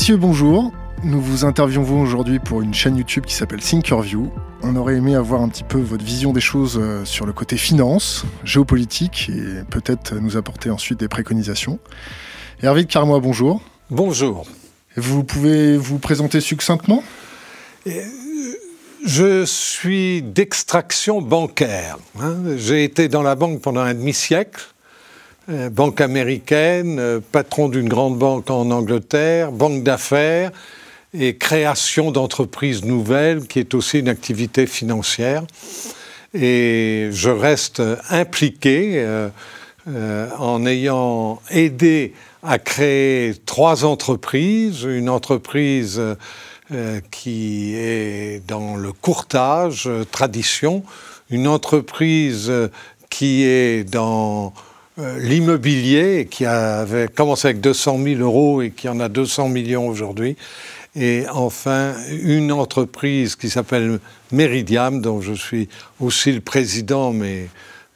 Messieurs, bonjour. Nous vous interviewons aujourd'hui pour une chaîne YouTube qui s'appelle Thinkerview. On aurait aimé avoir un petit peu votre vision des choses euh, sur le côté finance, géopolitique et peut-être nous apporter ensuite des préconisations. Hervé de Carmois, bonjour. Bonjour. Vous pouvez vous présenter succinctement? Je suis d'extraction bancaire. Hein. J'ai été dans la banque pendant un demi-siècle. Euh, banque américaine, euh, patron d'une grande banque en Angleterre, banque d'affaires et création d'entreprises nouvelles, qui est aussi une activité financière. Et je reste impliqué euh, en ayant aidé à créer trois entreprises. Une entreprise qui est dans le courtage, tradition. Une entreprise qui est dans l'immobilier, qui avait commencé avec 200 000 euros et qui en a 200 millions aujourd'hui. Et enfin, une entreprise qui s'appelle Meridiam, dont je suis aussi le président, mais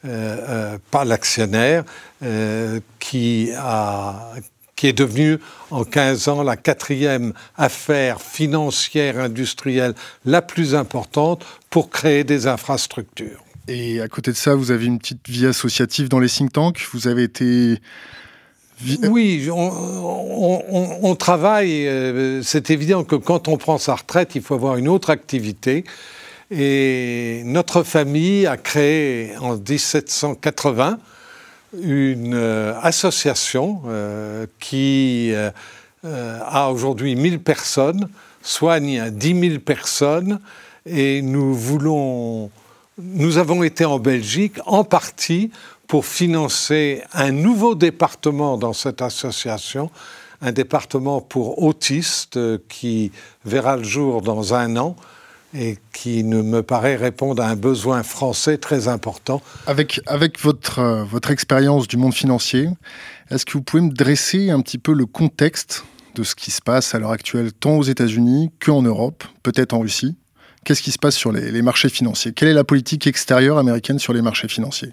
euh, euh, pas l'actionnaire, euh, qui est devenue en 15 ans la quatrième affaire financière industrielle la plus importante pour créer des infrastructures. Et à côté de ça, vous avez une petite vie associative dans les think tanks. Vous avez été oui, on, travaille. Euh, c'est évident que quand on prend sa retraite, il faut avoir une autre activité. Et notre famille a créé en 1780 une euh, association euh, qui a aujourd'hui 1000 personnes, soigne 10 000 personnes, et nous voulons. Nous avons été en Belgique en partie pour financer un nouveau département dans cette association, un département pour autistes qui verra le jour dans un an et qui ne me paraît répondre à un besoin français très important. Avec, avec votre, euh, votre expérience du monde financier, est-ce que vous pouvez me dresser un petit peu le contexte de ce qui se passe à l'heure actuelle, tant aux États-Unis qu'en Europe, peut-être en Russie? Qu'est-ce qui se passe sur les marchés financiers? Quelle est la politique extérieure américaine sur les marchés financiers?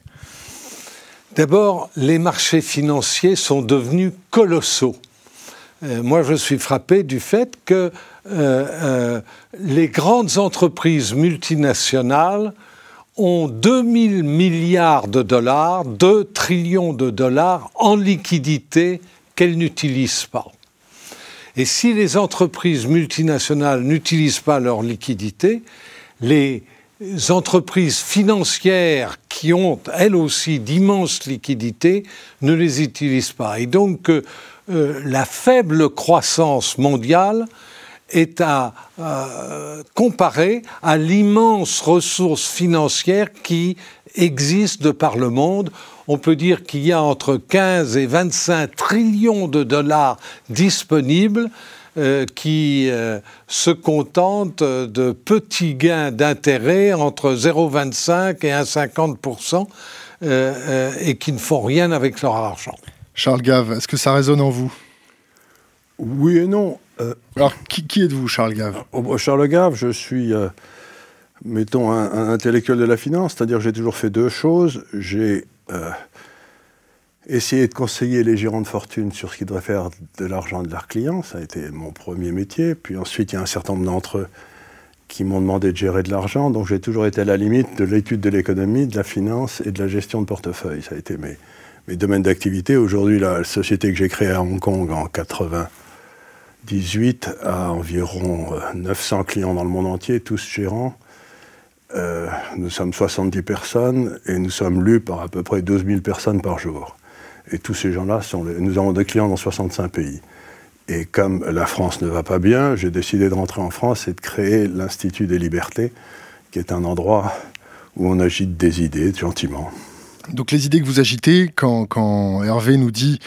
D'abord, les marchés financiers sont devenus colossaux. Euh, moi, je suis frappé du fait que euh, euh, les grandes entreprises multinationales ont 2000 milliards de dollars, 2 trillions de dollars en liquidité qu'elles n'utilisent pas. Et si les entreprises multinationales n'utilisent pas leur liquidité, les entreprises financières qui ont, elles aussi, d'immenses liquidités, ne les utilisent pas. Et donc, euh, la faible croissance mondiale est à euh, comparer à l'immense ressource financière qui existe de par le monde. On peut dire qu'il y a entre 15 et 25 trillions de dollars disponibles euh, qui euh, se contentent de petits gains d'intérêt entre 0,25 et 1,50 euh, et qui ne font rien avec leur argent. Charles Gave, est-ce que ça résonne en vous? Oui et non. Alors, qui, êtes-vous, Charles Gave? Oh, bah, Charles Gave, je suis, mettons, un, un, intellectuel de la finance, c'est-à-dire que j'ai toujours fait deux choses. J'ai Essayer de conseiller les gérants de fortune sur ce qu'ils doivent faire de l'argent de leurs clients, ça a été mon premier métier. Puis ensuite, il y a un certain nombre d'entre eux qui m'ont demandé de gérer de l'argent. Donc j'ai toujours été à la limite de l'étude de l'économie, de la finance et de la gestion de portefeuille. Ça a été mes, mes domaines d'activité. Aujourd'hui, la société que j'ai créée à Hong Kong en 98 a environ 900 euh, clients dans le monde entier, tous gérants. Euh, nous sommes 70 personnes et nous sommes lus par à peu près 12 000 personnes par jour. Et tous ces gens-là, sont nous avons des clients dans 65 pays. Et comme la France ne va pas bien, j'ai décidé de rentrer en France et de créer l'Institut des libertés, qui est un endroit où on agite des idées gentiment. Donc les idées que vous agitez, quand, Hervé nous dit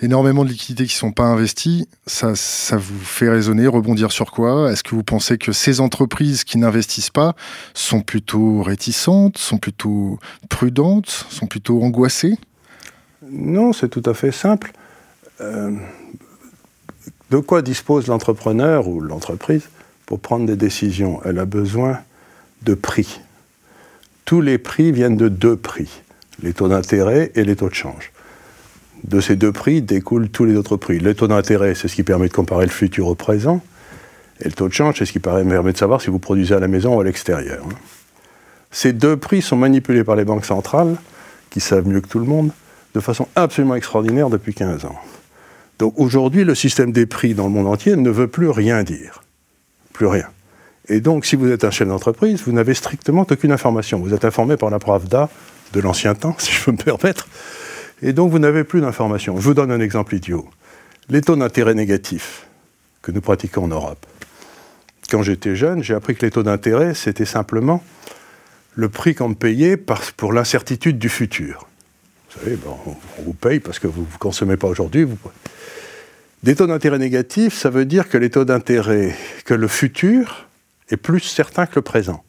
énormément de liquidités qui ne sont pas investies, ça, ça vous fait raisonner, rebondir sur quoi? Est-ce que vous pensez que ces entreprises qui n'investissent pas sont plutôt réticentes, sont plutôt prudentes, sont plutôt angoissées? Non, c'est tout à fait simple. Euh, de quoi dispose l'entrepreneur ou l'entreprise pour prendre des décisions? Elle a besoin de prix. Tous les prix viennent de deux prix, les taux d'intérêt et les taux de change. De ces deux prix découlent tous les autres prix. Le taux d'intérêt, c'est ce qui permet de comparer le futur au présent. Et le taux de change, c'est ce qui permet de savoir si vous produisez à la maison ou à l'extérieur. Ces deux prix sont manipulés par les banques centrales, qui savent mieux que tout le monde, de façon absolument extraordinaire depuis 15 ans. Donc aujourd'hui, le système des prix dans le monde entier ne veut plus rien dire. Plus rien. Et donc, si vous êtes un chef d'entreprise, vous n'avez strictement aucune information. Vous êtes informé par la Pravda de l'ancien temps, si je peux me permettre. Et donc, vous n'avez plus d'informations. Je vous donne un exemple idiot. Les taux d'intérêt négatifs que nous pratiquons en Europe. Quand j'étais jeune, j'ai appris que les taux d'intérêt, c'était simplement le prix qu'on me payait pour l'incertitude du futur. Vous savez, on vous paye parce que vous ne consommez pas aujourd'hui. Des taux d'intérêt négatifs, ça veut dire que les taux d'intérêt, que le futur est plus certain que le présent.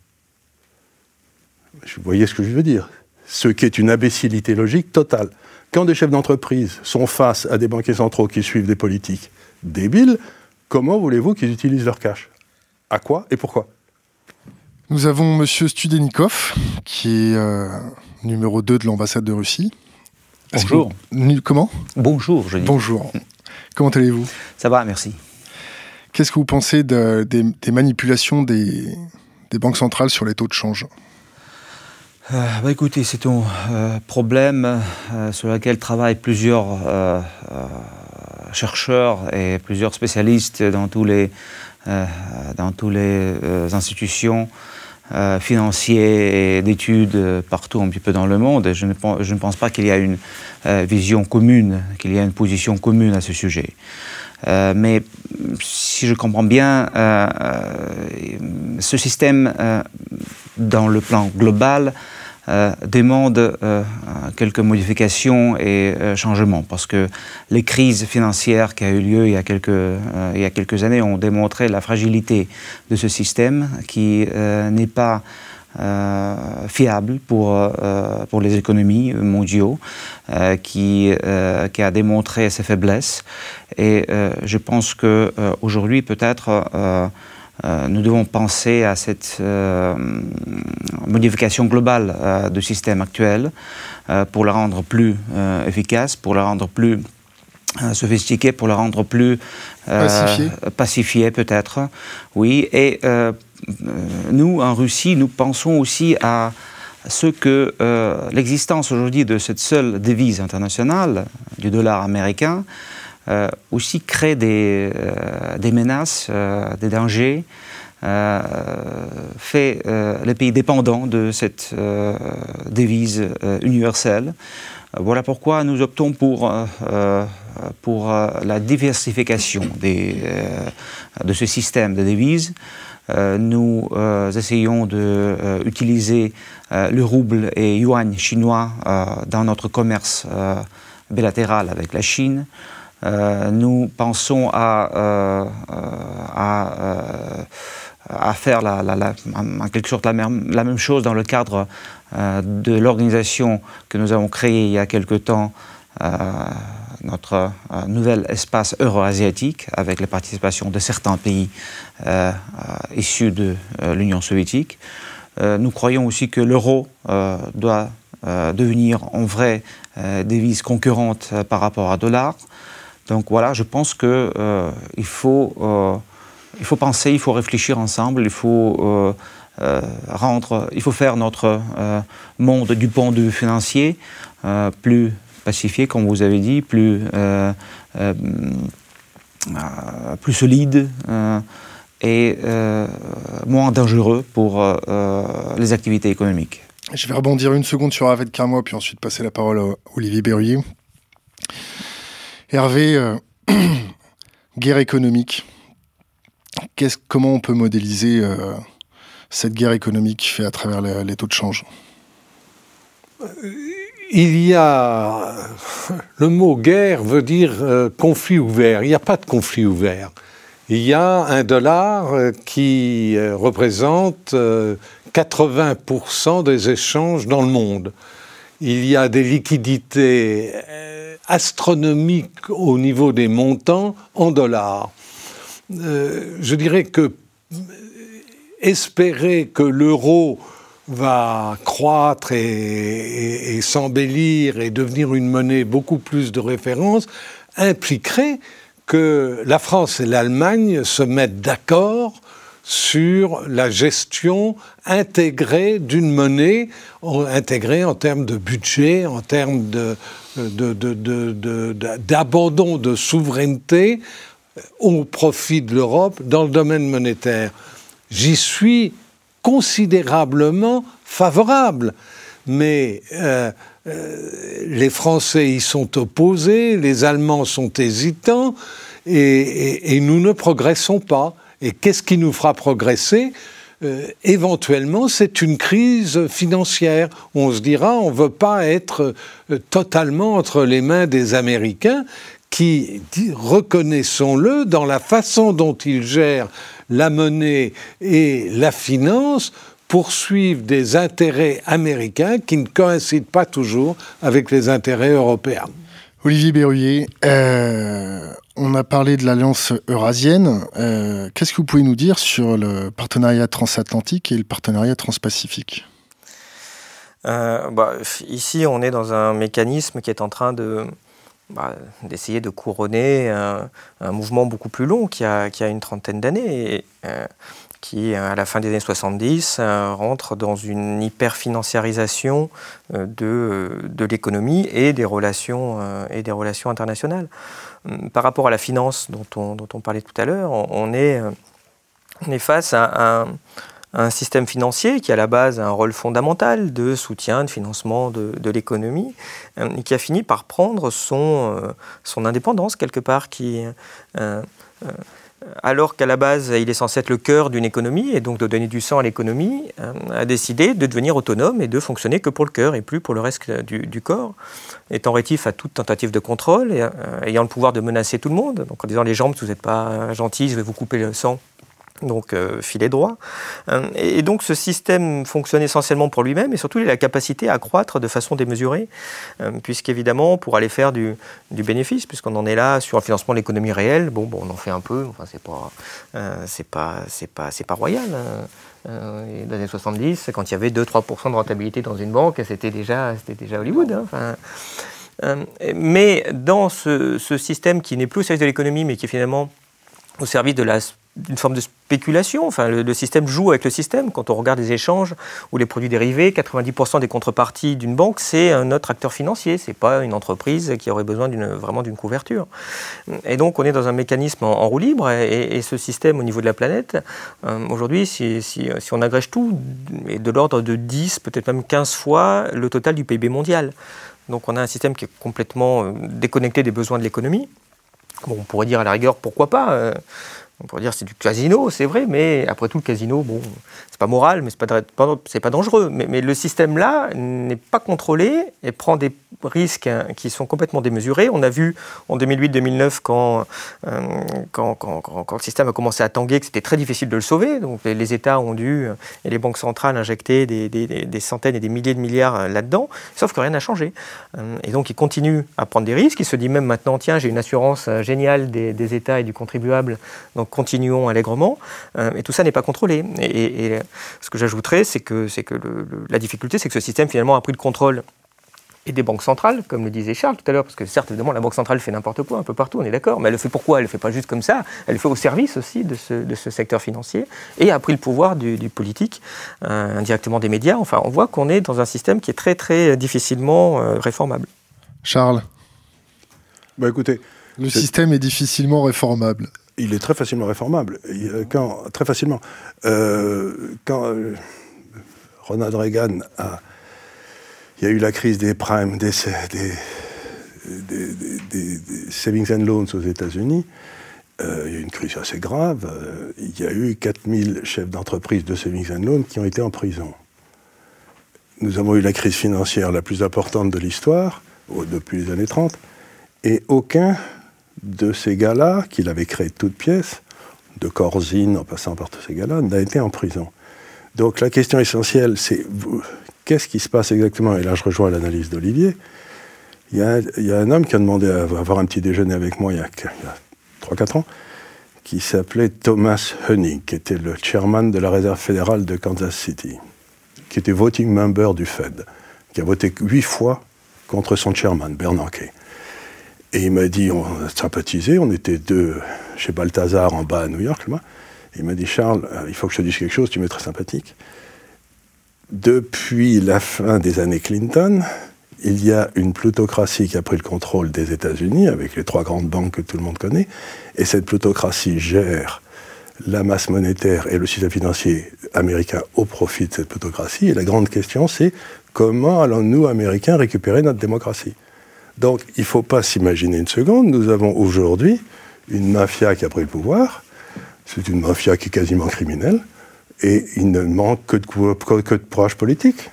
Vous voyez ce que je veux dire? Ce qui est une imbécilité logique totale. Quand des chefs d'entreprise sont face à des banquiers centraux qui suivent des politiques débiles, comment voulez-vous qu'ils utilisent leur cash? À quoi et pourquoi? Nous avons M. Studenikov, qui est euh, numéro 2 de l'ambassade de Russie. Bonjour. comment? Bonjour, je dis. Bonjour. Comment allez-vous? Ça va, merci. Qu'est-ce que vous pensez des, manipulations des, banques centrales sur les taux de change? Euh, bah écoutez, c'est un euh, problème euh, sur lequel travaillent plusieurs chercheurs et plusieurs spécialistes dans tous les, dans toutes les institutions financières et d'études partout un petit peu dans le monde. je ne, pense pas qu'il y a une vision commune, qu'il y a une position commune à ce sujet. Mais si je comprends bien, ce système, dans le plan global, demande quelques modifications et changements parce que les crises financières qui ont eu lieu il y a quelques, il y a quelques années ont démontré la fragilité de ce système qui n'est pas euh, fiable pour, euh, pour les économies mondiaux, euh, qui, qui a démontré ses faiblesses. Et je pense qu'aujourd'hui, peut-être, nous devons penser à cette modification globale du système actuel pour le rendre plus efficace, pour le rendre plus sophistiqué, pour le rendre plus pacifié, pacifié peut-être, oui, et euh, nous, en Russie, nous pensons aussi à ce que euh, l'existence aujourd'hui de cette seule devise internationale, du dollar américain, euh, aussi crée des, des menaces, des dangers, fait les pays dépendants de cette devise universelle. Voilà pourquoi nous optons pour, pour la diversification de ce système de devises. Euh, nous euh, essayons d'utiliser euh, le rouble et yuan chinois dans notre commerce bilatéral avec la Chine. Nous pensons à, à, faire la, en quelque sorte la même, la même, chose dans le cadre de l'organisation que nous avons créée il y a quelque temps notre euh, nouvel espace euro-asiatique avec la participation de certains pays euh, euh, issus de l'Union soviétique. nous croyons aussi que l'euro doit devenir en vraie devise concurrente par rapport à dollar. Donc voilà, je pense qu'il il faut, il faut penser, il faut réfléchir ensemble, il faut rendre, il faut faire notre monde du point de vue financier plus pacifié, comme vous avez dit, plus, euh, euh, plus solide euh, et moins dangereux pour les activités économiques. Je vais rebondir une seconde sur Hervé de Carmois, puis ensuite passer la parole à Olivier Berruyer. Hervé, guerre économique. comment on peut modéliser cette guerre économique faite à travers les taux de change? Il y a. Le mot guerre veut dire euh, conflit ouvert. Il n'y a pas de conflit ouvert. Il y a un dollar euh, qui euh, représente 80% des échanges dans le monde. Il y a des liquidités astronomiques au niveau des montants en dollars. je dirais que espérer que l'euro va croître et, s'embellir et devenir une monnaie beaucoup plus de référence, impliquerait que la France et l'Allemagne se mettent d'accord sur la gestion intégrée d'une monnaie, intégrée en termes de budget, en termes d'abandon de, souveraineté au profit de l'Europe dans le domaine monétaire. J'y suis considérablement favorable. Mais euh, euh, les Français y sont opposés, les Allemands sont hésitants, et, nous ne progressons pas. Et qu'est-ce qui nous fera progresser? Euh, éventuellement, c'est une crise financière. On se dira, on ne veut pas être totalement entre les mains des Américains qui, reconnaissons-le, dans la façon dont ils gèrent la monnaie et la finance poursuivent des intérêts américains qui ne coïncident pas toujours avec les intérêts européens. Olivier Berruyer, euh, on a parlé de l'alliance eurasienne. Euh, qu'est-ce que vous pouvez nous dire sur le partenariat transatlantique et le partenariat transpacifique? Euh, bah, Ici, on est dans un mécanisme qui est en train de, bah, d'essayer de couronner un, mouvement beaucoup plus long qui a, qui a une trentaine d'années qui, à la fin des années 70, euh, rentre dans une hyper-financiarisation euh, de, de l'économie et, des relations et des relations internationales. Hum, par rapport à la finance dont on, dont on parlait tout à l'heure, on, est, on est face à un système financier qui à la base a un rôle fondamental de soutien, de financement de, l'économie, euh, et qui a fini par prendre son, euh, son indépendance quelque part, qui, euh, alors qu'à la base il est censé être le cœur d'une économie et donc de donner du sang à l'économie, a décidé de devenir autonome et de fonctionner que pour le cœur et plus pour le reste du, corps, étant rétif à toute tentative de contrôle et ayant le pouvoir de menacer tout le monde, donc en disant les jambes, si vous n'êtes pas gentil, je vais vous couper le sang donc euh, filet droit. Euh, et, donc ce système fonctionne essentiellement pour lui-même et surtout il a la capacité à croître de façon démesurée, euh, puisqu'évidemment pour aller faire du, bénéfice, puisqu'on en est là sur le financement de l'économie réelle, bon, bon, on en fait un peu, enfin c'est pas, c'est pas, c'est pas, c'est pas royal. Hein. dans les années 70, quand il y avait 2-3% de rentabilité dans une banque, c'était déjà, c'était déjà Hollywood. Hein. Enfin, mais dans ce, ce système qui n'est plus au service de l'économie, mais qui est finalement au service de la d'une forme de spéculation. Enfin, le, système joue avec le système. Quand on regarde les échanges ou les produits dérivés, 90% des contreparties d'une banque, c'est un autre acteur financier. C'est pas une entreprise qui aurait besoin vraiment d'une couverture. Et donc, on est dans un mécanisme en, roue libre. Et, ce système, au niveau de la planète, euh, aujourd'hui, si, on agrège tout, est de l'ordre de 10, peut-être même 15 fois le total du PIB mondial. Donc, on a un système qui est complètement euh, déconnecté des besoins de l'économie. On pourrait dire à la rigueur, pourquoi pas euh, on pourrait dire c'est du casino, c'est vrai, mais après tout, le casino, bon, c'est pas moral, mais c'est pas, c'est pas dangereux. Mais, le système-là n'est pas contrôlé et prend des risques hein, qui sont complètement démesurés. On a vu en 2008-2009, quand, euh, quand, quand, quand, le système a commencé à tanguer, que c'était très difficile de le sauver. Donc les, États ont dû, et les banques centrales, injecter des, des, centaines et des milliers de milliards euh, là-dedans, sauf que rien n'a changé. Euh, et donc ils continuent à prendre des risques. Ils se disent même maintenant, tiens, j'ai une assurance géniale des, États et du contribuable. Donc continuons allègrement. Et tout ça n'est pas contrôlé. Et, ce que j'ajouterais, c'est que, la difficulté, c'est que ce système finalement a pris le contrôle et des banques centrales, comme le disait Charles tout à l'heure, parce que certes, évidemment, la Banque centrale fait n'importe quoi un peu partout, on est d'accord, mais elle le fait pourquoi? Elle le fait pas juste comme ça, elle le fait au service aussi de ce, secteur financier, et a pris le pouvoir du, politique, euh, indirectement des médias. Enfin, on voit qu'on est dans un système qui est très, très difficilement euh, réformable. Charles? Bah, écoutez, Le système est difficilement réformable il est très facilement réformable. Quand, très facilement. Euh, quand euh, Ronald Reagan a. Il y a eu la crise des primes, des, des, savings and loans aux États-Unis. Euh, il y a eu une crise assez grave. il y a eu 4000 chefs d'entreprise de savings and loans qui ont été en prison. Nous avons eu la crise financière la plus importante de l'histoire, depuis les années 30, et aucun de ces gars-là, qu'il avait créé de toutes pièces, de Corzine en passant par tous ces gars-là, n'a été en prison. Donc la question essentielle, c'est qu'est-ce qui se passe exactement? Et là, je rejoins l'analyse d'Olivier. Il y, a, un homme qui a demandé à avoir un petit déjeuner avec moi il y a, 3-4 ans, qui s'appelait Thomas Hoenig, qui était le chairman de la réserve fédérale de Kansas City. qui était voting member du Fed, qui a voté huit fois contre son chairman, Bernanke. Et il m'a dit, on a sympathisé, on était deux chez Balthazar en bas à New York. Là. Il m'a dit, Charles, euh, il faut que je te dise quelque chose, tu m'es très sympathique. Depuis la fin des années Clinton, il y a une plutocratie qui a pris le contrôle des États-Unis avec les trois grandes banques que tout le monde connaît, et cette plutocratie gère la masse monétaire et le système financier américain au profit de cette plutocratie. Et la grande question, c'est comment allons-nous, Américains, récupérer notre démocratie? Donc, il ne faut pas s'imaginer une seconde, nous avons aujourd'hui une mafia qui a pris le pouvoir, c'est une mafia qui est quasiment criminelle, et il ne manque que de, que de courage politique.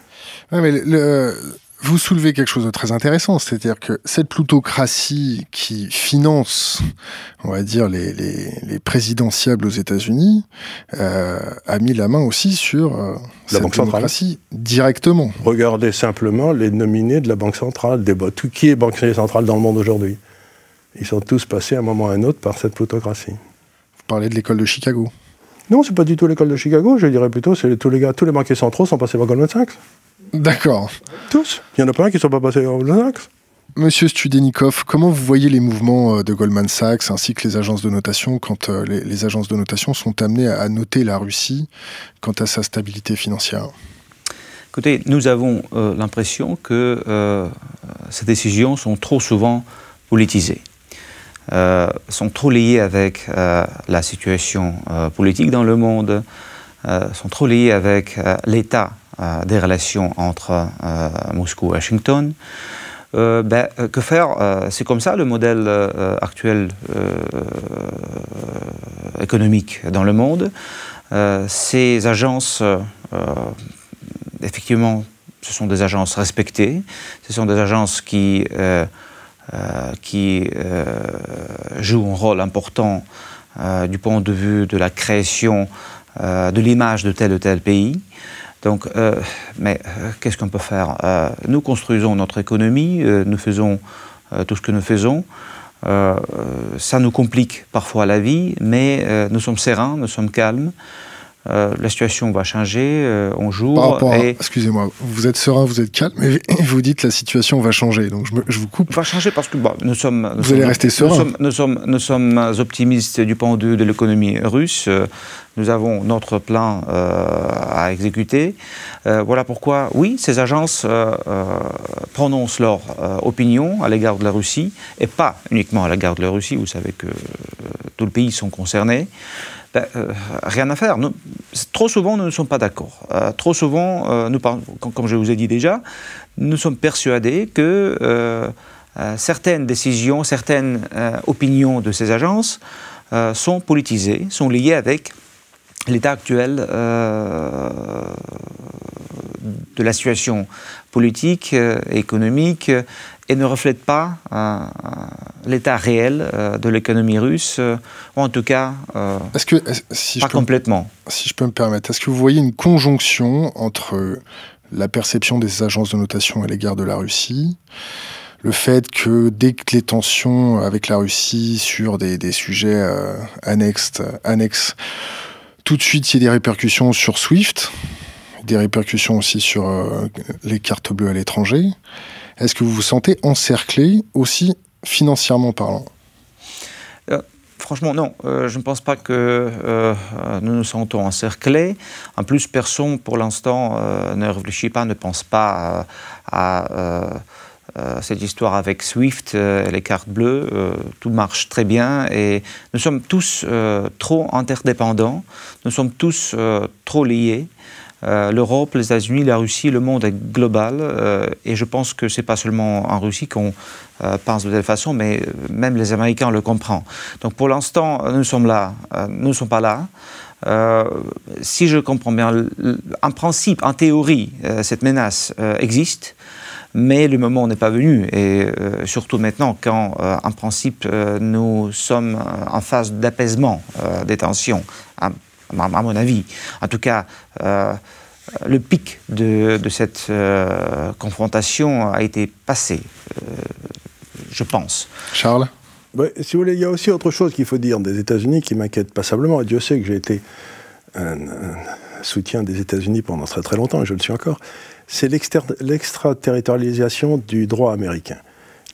Vous soulevez quelque chose de très intéressant, c'est-à-dire que cette plutocratie qui finance, on va dire, les, les, présidentiables aux États-Unis, euh, a mis la main aussi sur euh, la Banque centrale directement. Regardez simplement les nominés de la Banque centrale, des, qui est Banque centrale dans le monde aujourd'hui. Ils sont tous passés à un moment ou à un autre par cette plutocratie. Vous parlez de l'école de Chicago Non, c'est pas du tout l'école de Chicago, je dirais plutôt, c'est tous les gars, tous les banquiers centraux sont passés par Goldman Sachs. D'accord. Tous. Il n'y en a pas un qui ne sont pas passés au Goldman Sachs. Monsieur Studenikov, comment vous voyez les mouvements euh, de Goldman Sachs ainsi que les agences de notation quand euh, les, agences de notation sont amenées à noter la Russie quant à sa stabilité financière? Écoutez, nous avons euh, l'impression que ces décisions sont trop souvent politisées. sont trop liées avec la situation politique dans le monde, sont trop liées avec l'état euh, des relations entre euh, Moscou et Washington. Euh, ben, que faire C'est comme ça le modèle actuel économique dans le monde. ces agences, effectivement, ce sont des agences respectées, ce sont des agences qui, qui jouent un rôle important du point de vue de la création de l'image de tel ou tel pays. Donc, euh, mais euh, qu'est-ce qu'on peut faire? Euh, Nous construisons notre économie, nous faisons tout ce que nous faisons. ça nous complique parfois la vie, mais nous sommes sereins, nous sommes calmes. Euh, la situation va changer, euh, on joue. Excusez-moi, vous êtes serein, vous êtes calme, mais vous dites la situation va changer, donc je, vous coupe. Va changer parce que nous sommes. vous allez rester serein. Nous sommes, nous sommes, optimistes du point de vue de l'économie russe. Nous avons notre plan euh, à exécuter. voilà pourquoi, oui, ces agences prononcent leur opinion à l'égard de la Russie, et pas uniquement à l'égard de la Russie. Vous savez que tous les pays sont concernés. Ben, euh, rien à faire. trop souvent, nous ne sommes pas d'accord. Euh, trop souvent, euh, nous, comme je vous ai dit déjà, nous sommes persuadés que certaines décisions, certaines opinions de ces agences sont politisées, sont liées avec l'état actuel de la situation politique, économique, et ne reflète pas euh, l'état réel euh, de l'économie russe, euh, ou en tout cas que, si pas complètement. si je peux me permettre, est-ce que vous voyez une conjonction entre la perception des agences de notation à l'égard de la Russie, le fait que dès que les tensions avec la Russie sur des, des sujets annexes, annexes, tout de suite il y a des répercussions sur SWIFT, des répercussions aussi sur les cartes bleues à l'étranger. Est-ce que vous vous sentez encerclé aussi financièrement parlant? Euh, Franchement, non. Euh, je ne pense pas que euh, nous nous sentons encerclés. En plus, personne, pour l'instant, ne réfléchit pas, ne pense pas à, cette histoire avec SWIFT et les cartes bleues. tout marche très bien et nous sommes tous trop interdépendants. Nous sommes tous trop liés. Euh, L'Europe, les États-Unis, la Russie, le monde est global. Euh, et je pense que ce n'est pas seulement en Russie qu'on euh, pense de telle façon, mais même les Américains le comprennent. Donc pour l'instant, nous sommes là, nous ne sommes pas là. si je comprends bien, en principe, en théorie, cette menace existe mais le moment n'est pas venu. Et surtout maintenant, quand en principe nous sommes en phase d'apaisement des tensions, à mon avis. En tout cas, euh, le pic de, cette euh, confrontation a été passé, euh, je pense. Charles Si vous voulez, il y a aussi autre chose qu'il faut dire des États-Unis qui m'inquiète passablement. Et Dieu sait que j'ai été soutien des États-Unis pendant très très longtemps, et je le suis encore, c'est l'extraterritorialisation du droit américain.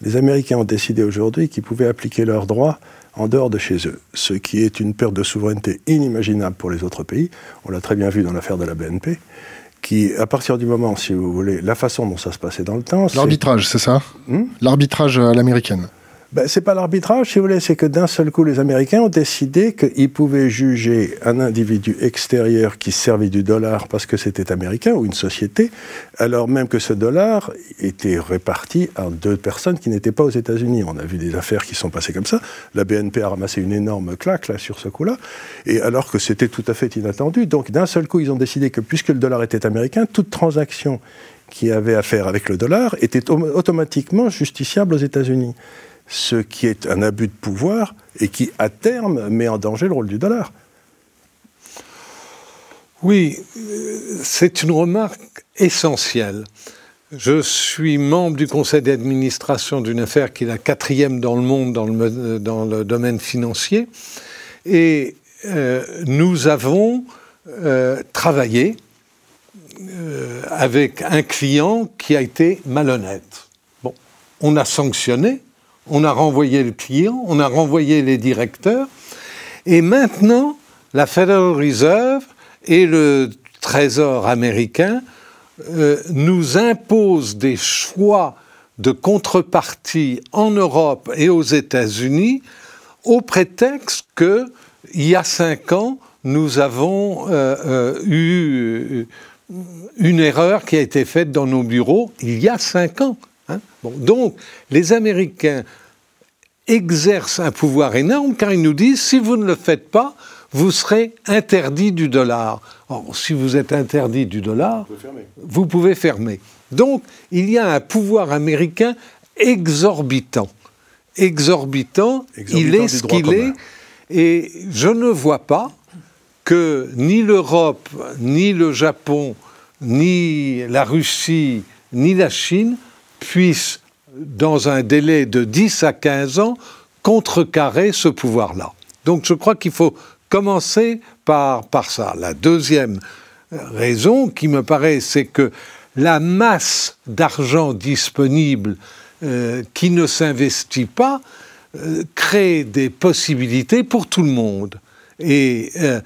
Les Américains ont décidé aujourd'hui qu'ils pouvaient appliquer leurs droits en dehors de chez eux, ce qui est une perte de souveraineté inimaginable pour les autres pays. On l'a très bien vu dans l'affaire de la BNP qui, à partir du moment, si vous voulez, la façon dont ça se passait dans le temps. L'arbitrage, c'est ça? Hmm? L'arbitrage à l'américaine ben, c'est pas l'arbitrage, si vous voulez, c'est que d'un seul coup, les Américains ont décidé qu'ils pouvaient juger un individu extérieur qui servait du dollar parce que c'était américain ou une société, alors même que ce dollar était réparti à deux personnes qui n'étaient pas aux États-Unis. On a vu des affaires qui sont passées comme ça. La BNP a ramassé une énorme claque là sur ce coup-là, et alors que c'était tout à fait inattendu. Donc d'un seul coup, ils ont décidé que puisque le dollar était américain, toute transaction qui avait affaire avec le dollar était automatiquement justiciable aux États-Unis ce qui est un abus de pouvoir et qui, à terme, met en danger le rôle du dollar. Oui, c'est une remarque essentielle. Je suis membre du conseil d'administration d'une affaire qui est la quatrième dans le monde dans le, domaine financier. Et euh, nous avons euh, travaillé euh, avec un client qui a été malhonnête. Bon, on a sanctionné, on a renvoyé le client, on a renvoyé les directeurs, et maintenant, la Federal Reserve et le Trésor américain euh, nous imposent des choix de contrepartie en Europe et aux États-Unis au prétexte que, il y a cinq ans, nous avons euh, euh, eu une erreur qui a été faite dans nos bureaux il y a cinq ans. Hein? donc, les Américains exercent un pouvoir énorme car ils nous disent si vous ne le faites pas, vous serez interdit du dollar. Or, si vous êtes interdit du dollar, vous pouvez fermer. Donc, il y a un pouvoir américain exorbitant. Exorbitant, il est ce qu'il est. Et je ne vois pas que ni l'Europe, ni le Japon, ni la Russie, ni la Chine puissent dans un délai de 10 à 15 ans, contrecarrer ce pouvoir-là. Donc je crois qu'il faut commencer par, par ça. La deuxième raison qui me paraît, c'est que la masse d'argent disponible euh, qui ne s'investit pas euh, crée des possibilités pour tout le monde. Et euh,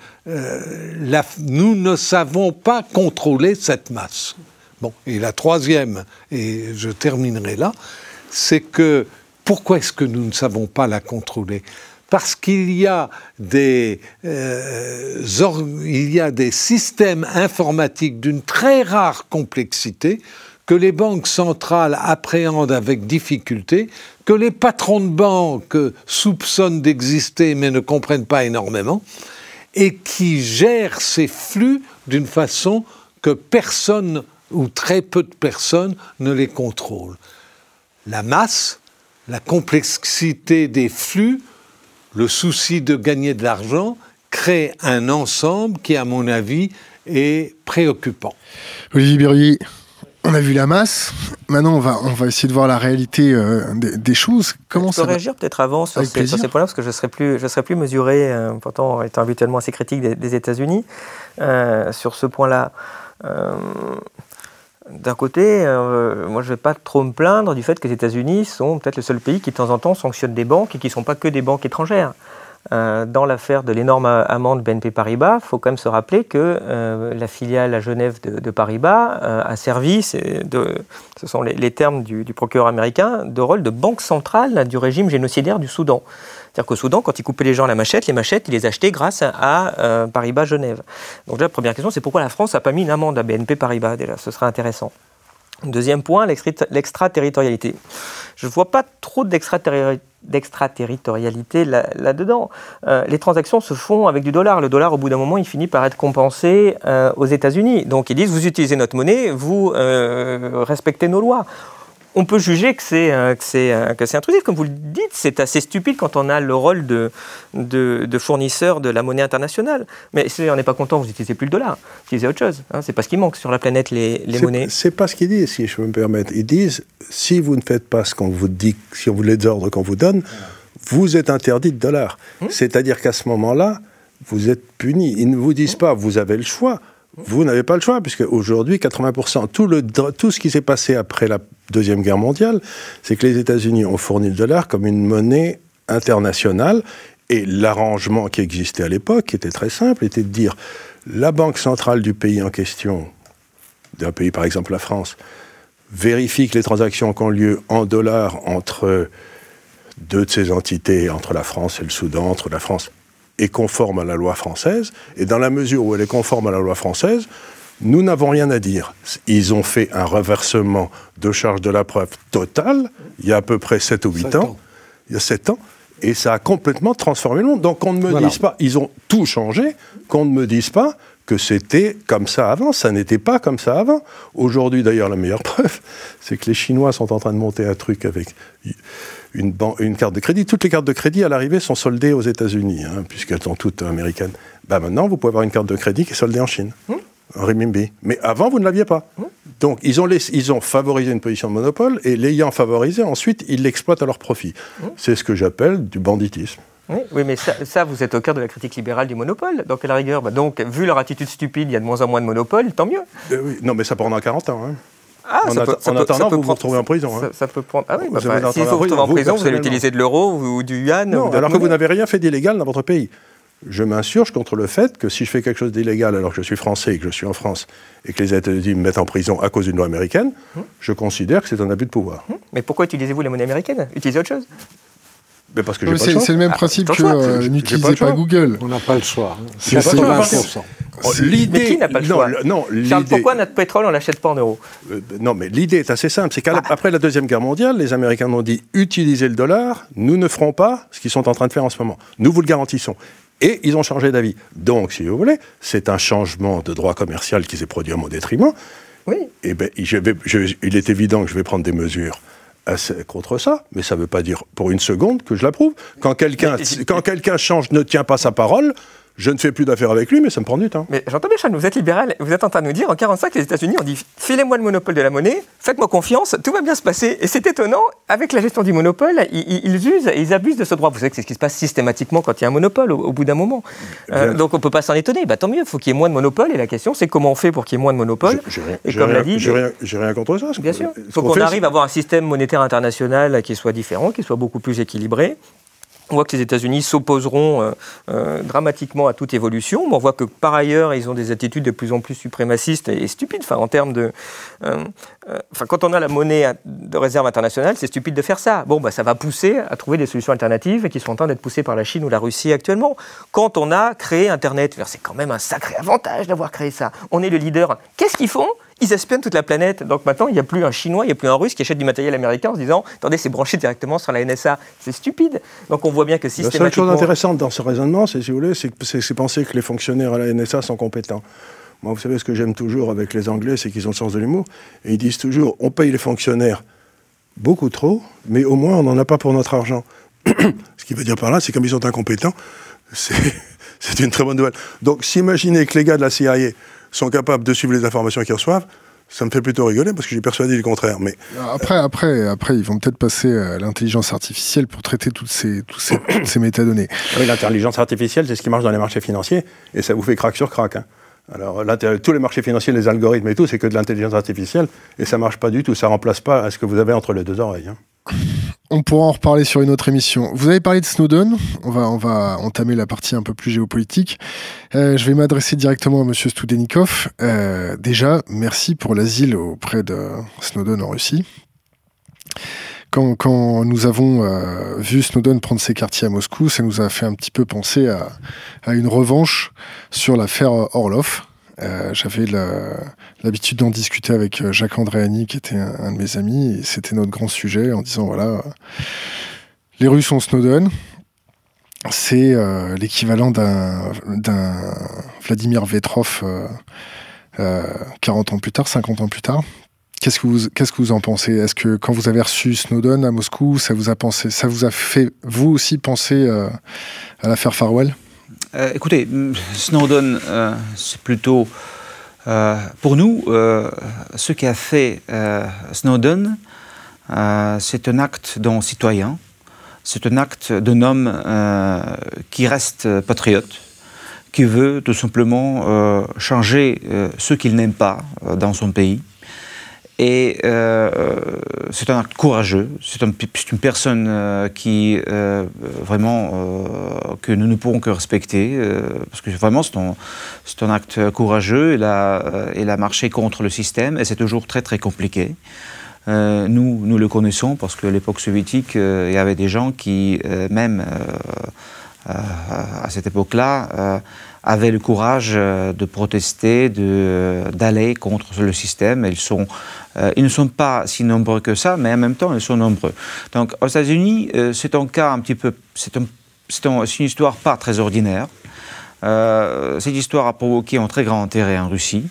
nous ne savons pas contrôler cette masse. Et la troisième, et je terminerai là, c'est que pourquoi est-ce que nous ne savons pas la contrôler? Parce qu'il y, a des, euh, il y a des systèmes informatiques d'une très rare complexité que les banques centrales appréhendent avec difficulté, que les patrons de banques soupçonnent d'exister mais ne comprennent pas énormément, et qui gèrent ces flux d'une façon que personne ou très peu de personnes ne les contrôlent. La masse, la complexité des flux, le souci de gagner de l'argent créent un ensemble qui, à mon avis, est préoccupant. Olivier Berrier, on a vu la masse. Maintenant, on va, on va essayer de voir la réalité euh, des, choses. Comment je peux réagir peut-être avant sur ces, points-là, parce que je serais plus, je serais plus mesuré, euh, pourtant étant habituellement assez critique des, États-Unis, euh, sur ce point-là. D'un côté, euh, moi je ne vais pas trop me plaindre du fait que les États-Unis sont peut-être le seul pays qui de temps en temps sanctionne des banques et qui ne sont pas que des banques étrangères. Euh, dans l'affaire de l'énorme amende BNP Paribas, il faut quand même se rappeler que euh, la filiale à Genève de, Paribas a servi, ce sont les, termes du, procureur américain, de rôle de banque centrale du régime génocidaire du Soudan. C'est-à-dire qu'au Soudan, quand ils coupaient les gens à la machette, les machettes, ils les achetaient grâce à euh, Paribas Genève. Donc déjà, la première question, c'est pourquoi la France n'a pas mis une amende à BNP Paribas déjà Ce serait intéressant. Deuxième point, l'extraterritorialité. Je ne vois pas trop d'extraterritorialité là-dedans. Euh, les transactions se font avec du dollar. Le dollar, au bout d'un moment, il finit par être compensé euh, aux États-Unis. Donc ils disent, vous utilisez notre monnaie, vous respectez nos lois on peut juger que c'est euh, euh, que c'est intrusif, comme vous le dites. C'est assez stupide quand on a le rôle de, de, fournisseur de la monnaie internationale. Mais si on n'est pas content, vous n'utilisez plus le dollar, vous utilisez autre chose. Hein. C'est pas ce qui manque sur la planète les, les monnaies. C'est pas ce qu'ils disent, si je peux me permettre. Ils disent si vous ne faites pas ce qu'on vous dit, si on vous les ordres qu'on vous donne, vous êtes interdit de dollars. Hum. C'est-à-dire qu'à ce moment-là, vous êtes puni. Ils ne vous disent hum. pas vous avez le choix Vous n'avez pas le choix, puisque aujourd'hui, 80%, tout, le, tout ce qui s'est passé après la Deuxième Guerre mondiale, c'est que les États-Unis ont fourni le dollar comme une monnaie internationale. Et l'arrangement qui existait à l'époque, qui était très simple, était de dire la banque centrale du pays en question, d'un pays par exemple la France, vérifie que les transactions qui ont lieu en dollars entre deux de ces entités, entre la France et le Soudan, entre la France est conforme à la loi française, et dans la mesure où elle est conforme à la loi française, nous n'avons rien à dire. Ils ont fait un reversement de charge de la preuve totale il y a à peu près 7 ou 8 ans. Il y a 7 ans. Et ça a complètement transformé le monde. Donc qu'on ne me dise pas, ils ont tout changé, qu'on ne me dise pas que c'était comme ça avant. Ça n'était pas comme ça avant. Aujourd'hui, d'ailleurs, la meilleure preuve, c'est que les Chinois sont en train de monter un truc avec une, une carte de crédit. Toutes les cartes de crédit à l'arrivée sont soldées aux États-Unis, hein, puisqu'elles sont toutes américaines. Bah maintenant, vous pouvez avoir une carte de crédit qui est soldée en Chine. Hum. En renminbi. Mais avant, vous ne l'aviez pas. Hum. Donc, ils ont, ils ont favorisé une position de monopole, et l'ayant favorisé, ensuite, ils l'exploitent à leur profit. Hum. C'est ce que j'appelle du banditisme. Oui, mais ça, vous êtes au cœur de la critique libérale du monopole. Donc, à la rigueur, bah, donc, vu leur attitude stupide, il y a de moins en moins de monopole, tant mieux. Oui. Non, mais ça pendant 40 ans. Hein. Ah, en, ça peut, en attendant, vous vous retrouvez en prison. Hein. Ça, peut prendre. Ah oui, bah, bah, s'il faut vous retrouver en prison, vous allez utiliser de l'euro ou du yuan. Non, alors que vous n'avez rien fait d'illégal dans votre pays. Je m'insurge contre le fait que si je fais quelque chose d'illégal alors que je suis français et que je suis en France et que les États-Unis me mettent en prison à cause d'une loi américaine, hum. je considère que c'est un abus de pouvoir. Hum. Mais pourquoi utilisez-vous la monnaie américaine Utilisez autre chose mais parce que c'est le même ah, principe que euh, n'utilisez pas, Google. On n'a pas le choix. C'est L'idée. qui n'a pas le choix non, pourquoi notre pétrole, on l'achète pas en euros euh, Non, mais l'idée est assez simple. C'est qu'après la Deuxième Guerre mondiale, les Américains ont dit utilisez le dollar, nous ne ferons pas ce qu'ils sont en train de faire en ce moment. Nous vous le garantissons. Et ils ont changé d'avis. Donc, si vous voulez, c'est un changement de droit commercial qui s'est produit à mon détriment. Oui. Et eh ben, il est évident que je vais prendre des mesures contre ça, mais ça ne veut pas dire pour une seconde que je l'approuve. Quand quelqu'un quand quelqu'un change, ne tient pas sa parole, je ne fais plus d'affaires avec lui, mais ça me prend du temps. Mais j'entends bien, vous êtes libéral, vous êtes en train de nous dire, en 45, les États-Unis ont dit filez-moi le monopole de la monnaie, faites-moi confiance, tout va bien se passer. Et c'est étonnant, avec la gestion du monopole, ils, usent et ils abusent de ce droit. Vous savez que c'est ce qui se passe systématiquement quand il y a un monopole, au, bout d'un moment. Euh, donc on ne peut pas s'en étonner. Bah, tant mieux, il faut qu'il y ait moins de monopole. Et la question, c'est comment on fait pour qu'il y ait moins de monopole Et comme l'a dit. J'ai rien, rien, contre ça. Bien sûr. Il faut qu'on arrive à avoir un système monétaire international qui soit différent, qui soit beaucoup plus équilibré. On voit que les États-Unis s'opposeront euh, euh, dramatiquement à toute évolution, on voit que par ailleurs, ils ont des attitudes de plus en plus suprémacistes et, stupides. Enfin, en termes de, euh, enfin, quand on a la monnaie de réserve internationale, c'est stupide de faire ça. Bon, bah, ça va pousser à trouver des solutions alternatives qui sont en train d'être poussées par la Chine ou la Russie actuellement. Quand on a créé Internet, c'est quand même un sacré avantage d'avoir créé ça. On est le leader. Qu'est-ce qu'ils font? Ils espionnent toute la planète. Donc maintenant, il n'y a plus un Chinois, il n'y a plus un Russe qui achète du matériel américain en se disant Attendez, c'est branché directement sur la NSA. C'est stupide. Donc on voit bien que systématiquement. La seule chose intéressante dans ce raisonnement, c'est, si vous voulez, c'est penser que les fonctionnaires à la NSA sont compétents. Moi, vous savez, ce que j'aime toujours avec les Anglais, c'est qu'ils ont le sens de l'humour. Et ils disent toujours On paye les fonctionnaires beaucoup trop, mais au moins on n'en a pas pour notre argent. ce qui veut dire par là, c'est comme ils sont incompétents, c'est une très bonne nouvelle. Donc s'imaginer que les gars de la CIA sont capables de suivre les informations qu'ils reçoivent, ça me fait plutôt rigoler parce que j'ai persuadé le contraire. Mais après, après, après, ils vont peut-être passer à l'intelligence artificielle pour traiter toutes ces, toutes ces, ces métadonnées. Oui, l'intelligence artificielle, c'est ce qui marche dans les marchés financiers et ça vous fait crack sur crack. Hein. Alors, tous les marchés financiers, les algorithmes et tout, c'est que de l'intelligence artificielle et ça marche pas du tout. Ça remplace pas ce que vous avez entre les deux oreilles. Hein. On pourra en reparler sur une autre émission. Vous avez parlé de Snowden. On va, entamer la partie un peu plus géopolitique. Euh, je vais m'adresser directement à Monsieur Studenikov. Euh, déjà, merci pour l'asile auprès de Snowden en Russie. Quand, nous avons euh, vu Snowden prendre ses quartiers à Moscou, ça nous a fait un petit peu penser à une revanche sur l'affaire Orlov. Euh, j'avais l'habitude d'en discuter avec euh, Jacques Andréani, qui était un, de mes amis, et c'était notre grand sujet en disant voilà, les Russes ont Snowden, c'est euh, l'équivalent d'un Vladimir Vetrov 40 ans plus tard, 50 ans plus tard. Qu'est-ce que vous que vous en pensez? Est-ce que quand vous avez reçu Snowden à Moscou, ça vous a pensé, ça vous a fait vous aussi penser à l'affaire Farwell? Euh, écoutez, Snowden, euh, c'est plutôt euh, pour nous ce qu'a fait Snowden, c'est un acte d'un citoyen, c'est un acte d'un homme qui reste patriote, qui veut tout simplement changer ce qu'il n'aime pas dans son pays. Et c'est un acte courageux. C'est une personne qui, vraiment, que nous ne pourrons que respecter. parce que vraiment, c'est un, un, acte courageux. Il a, il a marché contre le système et c'est toujours très, très compliqué. Euh, nous, nous le connaissons parce qu'à l'époque soviétique, euh, il y avait des gens qui, euh, même à cette époque-là, avaient le courage de protester, d'aller contre le système. Ils, sont, ils ne sont pas si nombreux que ça, mais en même temps, ils sont nombreux. Donc, aux États-Unis, c'est un cas un petit peu. C'est une histoire pas très ordinaire. Euh, cette histoire a provoqué un très grand intérêt en Russie.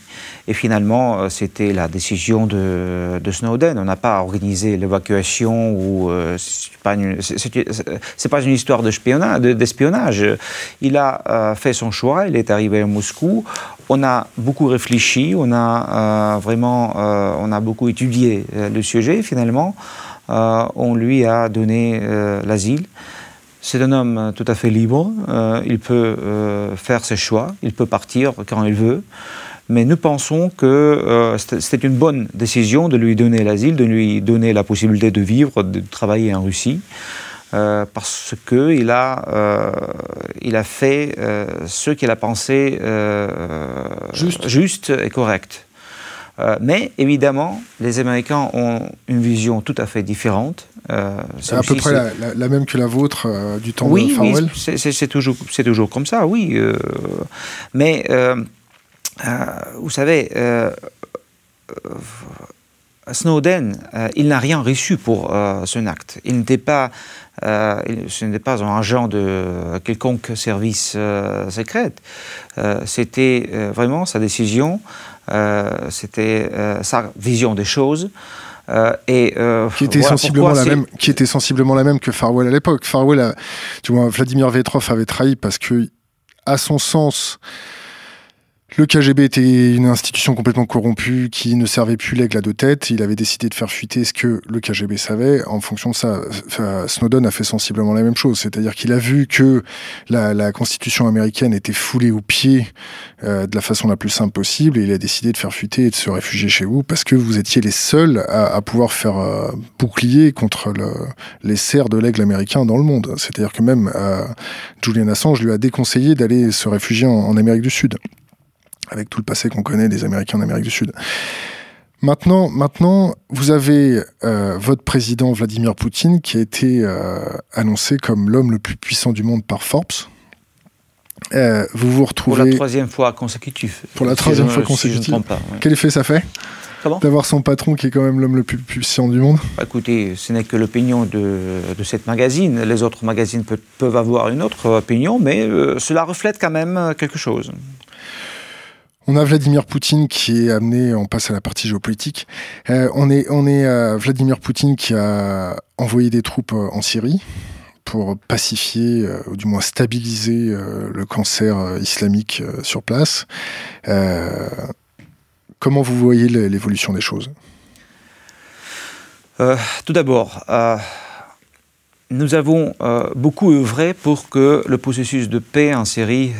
Et finalement, euh, c'était la décision de, Snowden. On n'a pas organisé l'évacuation ou euh, c'est pas, une histoire d'espionnage. Il a fait son choix. Il est arrivé à Moscou. On a beaucoup réfléchi. On a vraiment, on a beaucoup étudié le sujet. Finalement, on lui a donné l'asile. C'est un homme euh, tout à fait libre, euh, il peut euh, faire ses choix, il peut partir quand il veut, mais nous pensons que c'était une bonne décision de lui donner l'asile, de lui donner la possibilité de vivre, de travailler en Russie, parce qu'il a, il a fait ce qu'il a pensé juste. juste et correct. Euh, mais évidemment, les Américains ont une vision tout à fait différente. Euh, c'est à peu près la, même que la vôtre euh, du temps de Farwell Oui, c'est toujours, toujours comme ça, oui. mais vous savez, Snowden, il n'a rien reçu pour son acte. Il n'était pas, ce n'était pas un agent de quelconque service secret. C'était vraiment sa décision euh, c'était euh, sa vision des choses. Euh, et qui était sensiblement la même, qui était sensiblement la même que Farwell à l'époque. Farwell, tu vois, Vladimir Vetrov avait trahi parce que, à son sens, le KGB était une institution complètement corrompue qui ne servait plus l'aigle à deux têtes. Il avait décidé de faire fuiter ce que le KGB savait. En fonction de ça, Snowden a fait sensiblement la même chose. C'est-à-dire qu'il a vu que la, constitution américaine était foulée aux pieds euh, de la façon la plus simple possible et il a décidé de faire fuiter et de se réfugier chez vous parce que vous étiez les seuls à, pouvoir faire euh, bouclier contre les serres de l'aigle américain dans le monde. C'est-à-dire que même euh, Julian Assange lui a déconseillé d'aller se réfugier en Amérique du Sud avec tout le passé qu'on connaît des Américains en Amérique du Sud. Maintenant, maintenant, vous avez euh, votre président Vladimir Poutine qui a été euh, annoncé comme l'homme le plus puissant du monde par Forbes. Euh, vous vous retrouvez pour la troisième fois consécutive. Pour la troisième fois consécutive. Quel effet ça fait D'avoir son patron qui est quand même l'homme le plus puissant du monde bah, Écoutez, ce n'est que l'opinion de, de, cette magazine. Les autres magazines peuvent avoir une autre opinion, mais cela reflète quand même quelque chose. On a Vladimir Poutine qui est amené, on passe à la partie géopolitique. Euh, on est, on est à Vladimir Poutine qui a envoyé des troupes euh, en Syrie pour pacifier euh, ou du moins stabiliser le cancer islamique sur place. comment vous voyez l'évolution des choses? Tout d'abord, nous avons beaucoup œuvré pour que le processus de paix en Syrie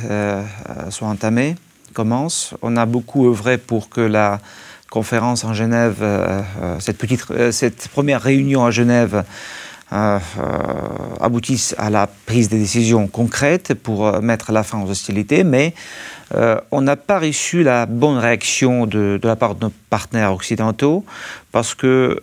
soit entamé commence. On a beaucoup œuvré pour que la conférence en Genève, euh, euh, cette, petite, euh, cette première réunion à Genève, aboutisse à la prise des décisions concrètes pour mettre la fin aux hostilités, mais on n'a pas reçu la bonne réaction de, la part de nos partenaires occidentaux parce que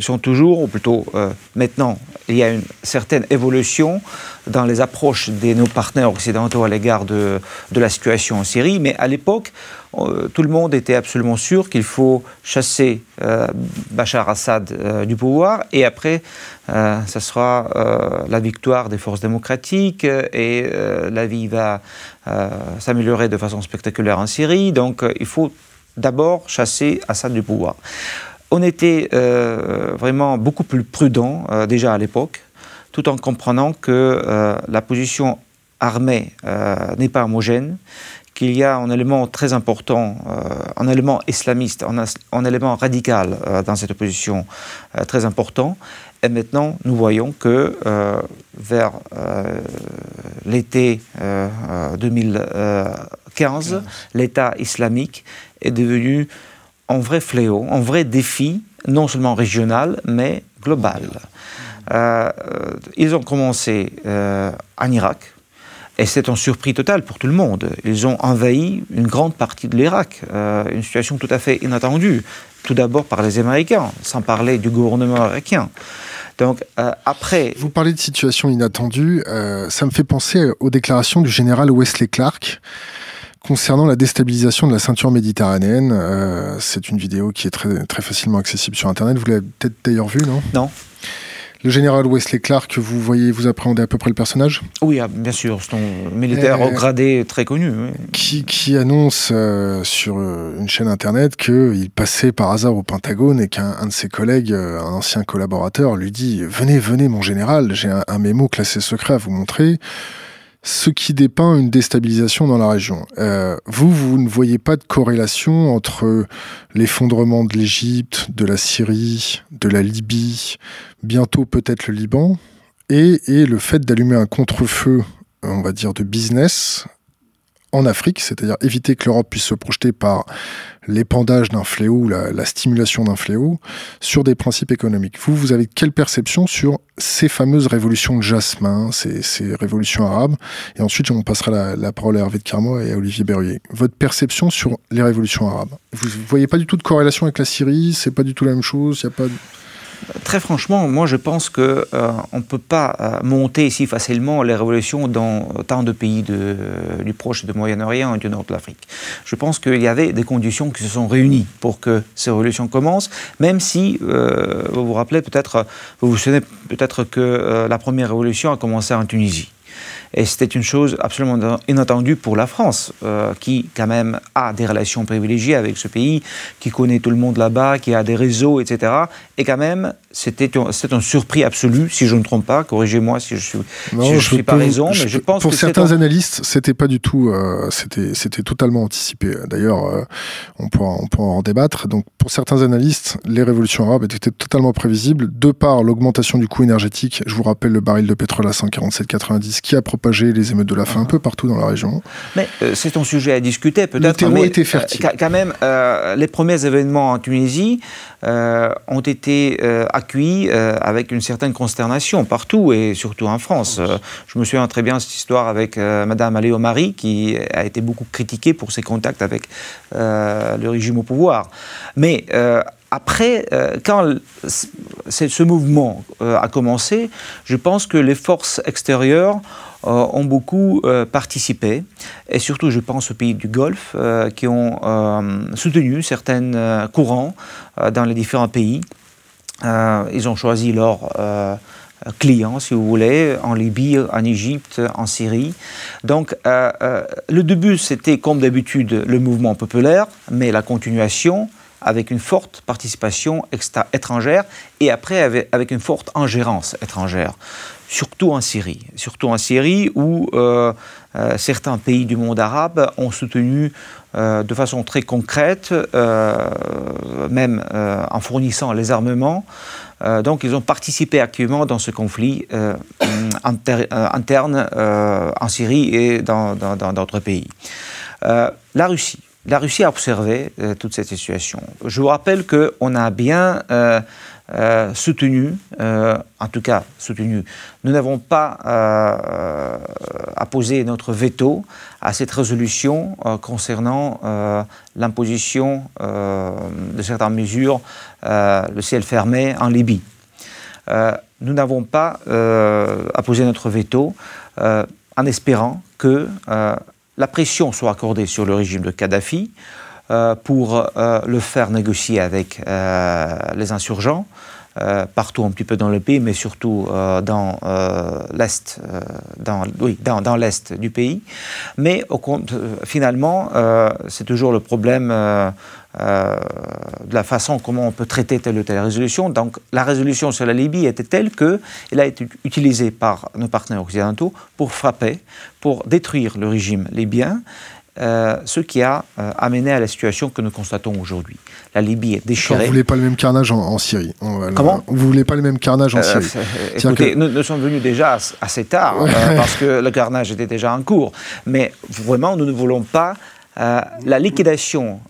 sont toujours, ou plutôt maintenant, il y a une certaine évolution dans les approches de nos partenaires occidentaux à l'égard de, de, la situation en Syrie, mais à l'époque, euh, tout le monde était absolument sûr qu'il faut chasser euh, Bachar Assad euh, du pouvoir, et après, ce sera la victoire des forces démocratiques, et la vie va s'améliorer de façon spectaculaire en Syrie, donc il faut d'abord chasser Assad du pouvoir. On était vraiment beaucoup plus prudent déjà à l'époque tout en comprenant que euh, la position armée euh, n'est pas homogène, qu'il y a un élément très important, euh, un élément islamiste, un, élément radical dans cette opposition très important, Et maintenant, nous voyons que vers l'été 2015, l'État islamique est devenu un vrai fléau, un vrai défi, non seulement régional, mais global. Euh, ils ont commencé euh, en Irak, et c'est un surpris total pour tout le monde. Ils ont envahi une grande partie de l'Irak, euh, une situation tout à fait inattendue. Tout d'abord par les Américains, sans parler du gouvernement américain. Donc après. Vous parlez de situation inattendue, ça me fait penser aux déclarations du général Wesley Clark concernant la déstabilisation de la ceinture méditerranéenne. c'est une vidéo qui est très, très facilement accessible sur Internet. Vous l'avez peut-être d'ailleurs vue, non? Non. Le général Wesley Clark, vous voyez, vous appréhendez à peu près le personnage? Oui, ah, bien sûr, c'est un militaire au gradé très connu. Qui, annonce euh, sur euh, une chaîne internet qu'il passait par hasard au Pentagone et qu'un de ses collègues, euh, un ancien collaborateur, lui dit Venez, venez, mon général, j'ai un, un mémo classé secret à vous montrer ce qui dépeint une déstabilisation dans la région. Euh, vous, vous ne voyez pas de corrélation entre l'effondrement de l'Égypte, de la Syrie, de la Libye, bientôt peut-être le Liban, et, et le fait d'allumer un contre-feu, on va dire, de business en Afrique, c'est-à-dire éviter que l'Europe puisse se projeter par l'épandage d'un fléau, la, la stimulation d'un fléau, sur des principes économiques. Vous, vous avez quelle perception sur ces fameuses révolutions de jasmin, ces, révolutions arabes? Et ensuite, on passera la, parole à Hervé de Carmo et à Olivier Berruyer. Votre perception sur les révolutions arabes? Vous ne voyez pas du tout de corrélation avec la Syrie C'est pas du tout la même chose Il y a pas Très franchement, moi je pense qu'on euh, ne peut pas euh, monter si facilement les révolutions dans tant de pays du Proche et du Moyen-Orient et du Nord de l'Afrique. Je pense qu'il y avait des conditions qui se sont réunies pour que ces révolutions commencent, même si, euh, vous vous rappelez peut-être, vous vous souvenez peut-être que la première révolution a commencé en Tunisie. Et c'était une chose absolument inattendue pour la France, euh, qui quand même a des relations privilégiées avec ce pays, qui connaît tout le monde là-bas, qui a des réseaux, etc. Et quand même, c'était un, un surpris absolu, si je ne me trompe pas. Corrigez-moi si je suis, si je, suis pas raison, mais je pense pour que certains analystes, c'était pas du tout, euh, c'était c'était totalement anticipé. D'ailleurs, euh, on pourra on pourra en débattre. Donc, pour certains analystes, les révolutions arabes étaient totalement prévisibles de par l'augmentation du coût énergétique. Je vous rappelle le baril de pétrole à 147,90 qui a propagé les émeutes de la faim un peu partout dans la région. Mais euh, c'est un sujet à discuter peut-être. Le mais était fertile. quand même, les premiers événements en Tunisie ont été accueillis avec une certaine consternation partout et surtout en France. je me souviens très bien de cette histoire avec Madame Aléo Marie qui a été beaucoup critiquée pour ses contacts avec le régime au pouvoir. Mais après, quand ce mouvement a commencé, je pense que les forces extérieures ont beaucoup participé, et surtout je pense aux pays du Golfe qui ont soutenu certains courants dans les différents pays. Euh, ils ont choisi leurs euh, clients, si vous voulez, en Libye, en Égypte, en Syrie. Donc, euh, le début, c'était comme d'habitude le mouvement populaire, mais la continuation avec une forte participation étrangère et après avec, une forte ingérence étrangère, surtout en Syrie. Surtout en Syrie où certains pays du monde arabe ont soutenu euh, de façon très concrète, euh, même euh, en fournissant les armements. donc ils ont participé activement dans ce conflit interne en Syrie et dans d'autres pays. la Russie. La Russie a observé toute cette situation. Je vous rappelle qu'on a bien euh, soutenu, euh, en tout cas soutenu. Nous n'avons pas euh, apposé notre veto à cette résolution concernant l'imposition de certaines mesures, le ciel fermé en Libye. nous n'avons pas apposé notre veto en espérant que la pression soit accordée sur le régime de Kadhafi pour euh, le faire négocier avec euh, les insurgents. partout un petit peu dans le pays, mais surtout dans l'est, dans, l'est du pays. Mais finalement, c'est toujours le problème de la façon comment on peut traiter telle ou telle résolution. Donc la résolution sur la Libye était telle qu'elle a été utilisée par nos partenaires occidentaux pour frapper, pour détruire le régime libyen euh, ce qui a euh, amené à la situation que nous constatons aujourd'hui. La Libye est déchirée. Vous voulez pas le même carnage en, Syrie Comment Vous voulez pas le même carnage en Syrie Écoutez, nous, sommes venus déjà assez tard parce que le carnage était déjà en cours. Mais vraiment, nous ne voulons pas la liquidation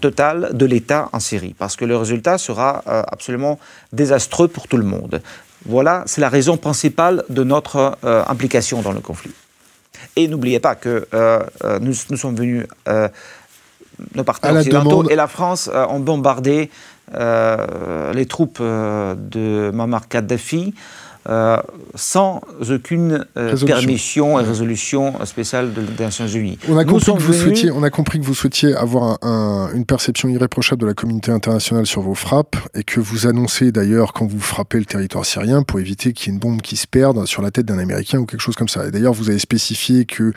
totale de l'État en Syrie, parce que le résultat sera absolument désastreux pour tout le monde. Voilà, c'est la raison principale de notre implication dans le conflit. Et n'oubliez pas que euh, euh, nous, sommes venus, euh, nos partenaires occidentaux et la France ont bombardé les troupes de Muammar Kadhafi euh, sans aucune euh, permission et résolution spéciale des Nations Unies. On a, compris que vous souhaitiez, on a compris que vous souhaitiez avoir une perception irréprochable de la communauté internationale sur vos frappes et que vous annoncez d'ailleurs quand vous frappez le territoire syrien pour éviter qu'il y ait une bombe qui se perde sur la tête d'un Américain ou quelque chose comme ça. Et d'ailleurs, vous avez spécifié que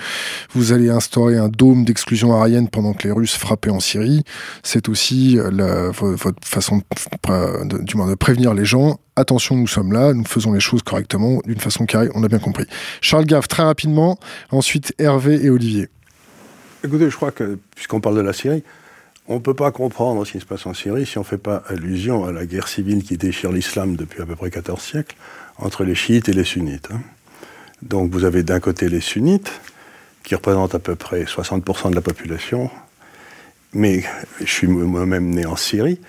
vous allez instaurer un dôme d'exclusion aérienne pendant que les Russes frappaient en Syrie. C'est aussi la, votre façon de, du moins de prévenir les gens attention, nous sommes là, nous faisons les choses correctement, d'une façon carrée, on a bien compris. Charles Gave, très rapidement, ensuite Hervé et Olivier. Écoutez, je crois que, puisqu'on parle de la Syrie, on ne peut pas comprendre ce qui se passe en Syrie si on ne fait pas allusion à la guerre civile qui déchire l'islam depuis à peu près 14 siècles entre les chiites et les sunnites. Hein. Donc vous avez d'un côté les sunnites, qui représentent à peu près 60% de la population, mais je suis moi-même né en Syrie,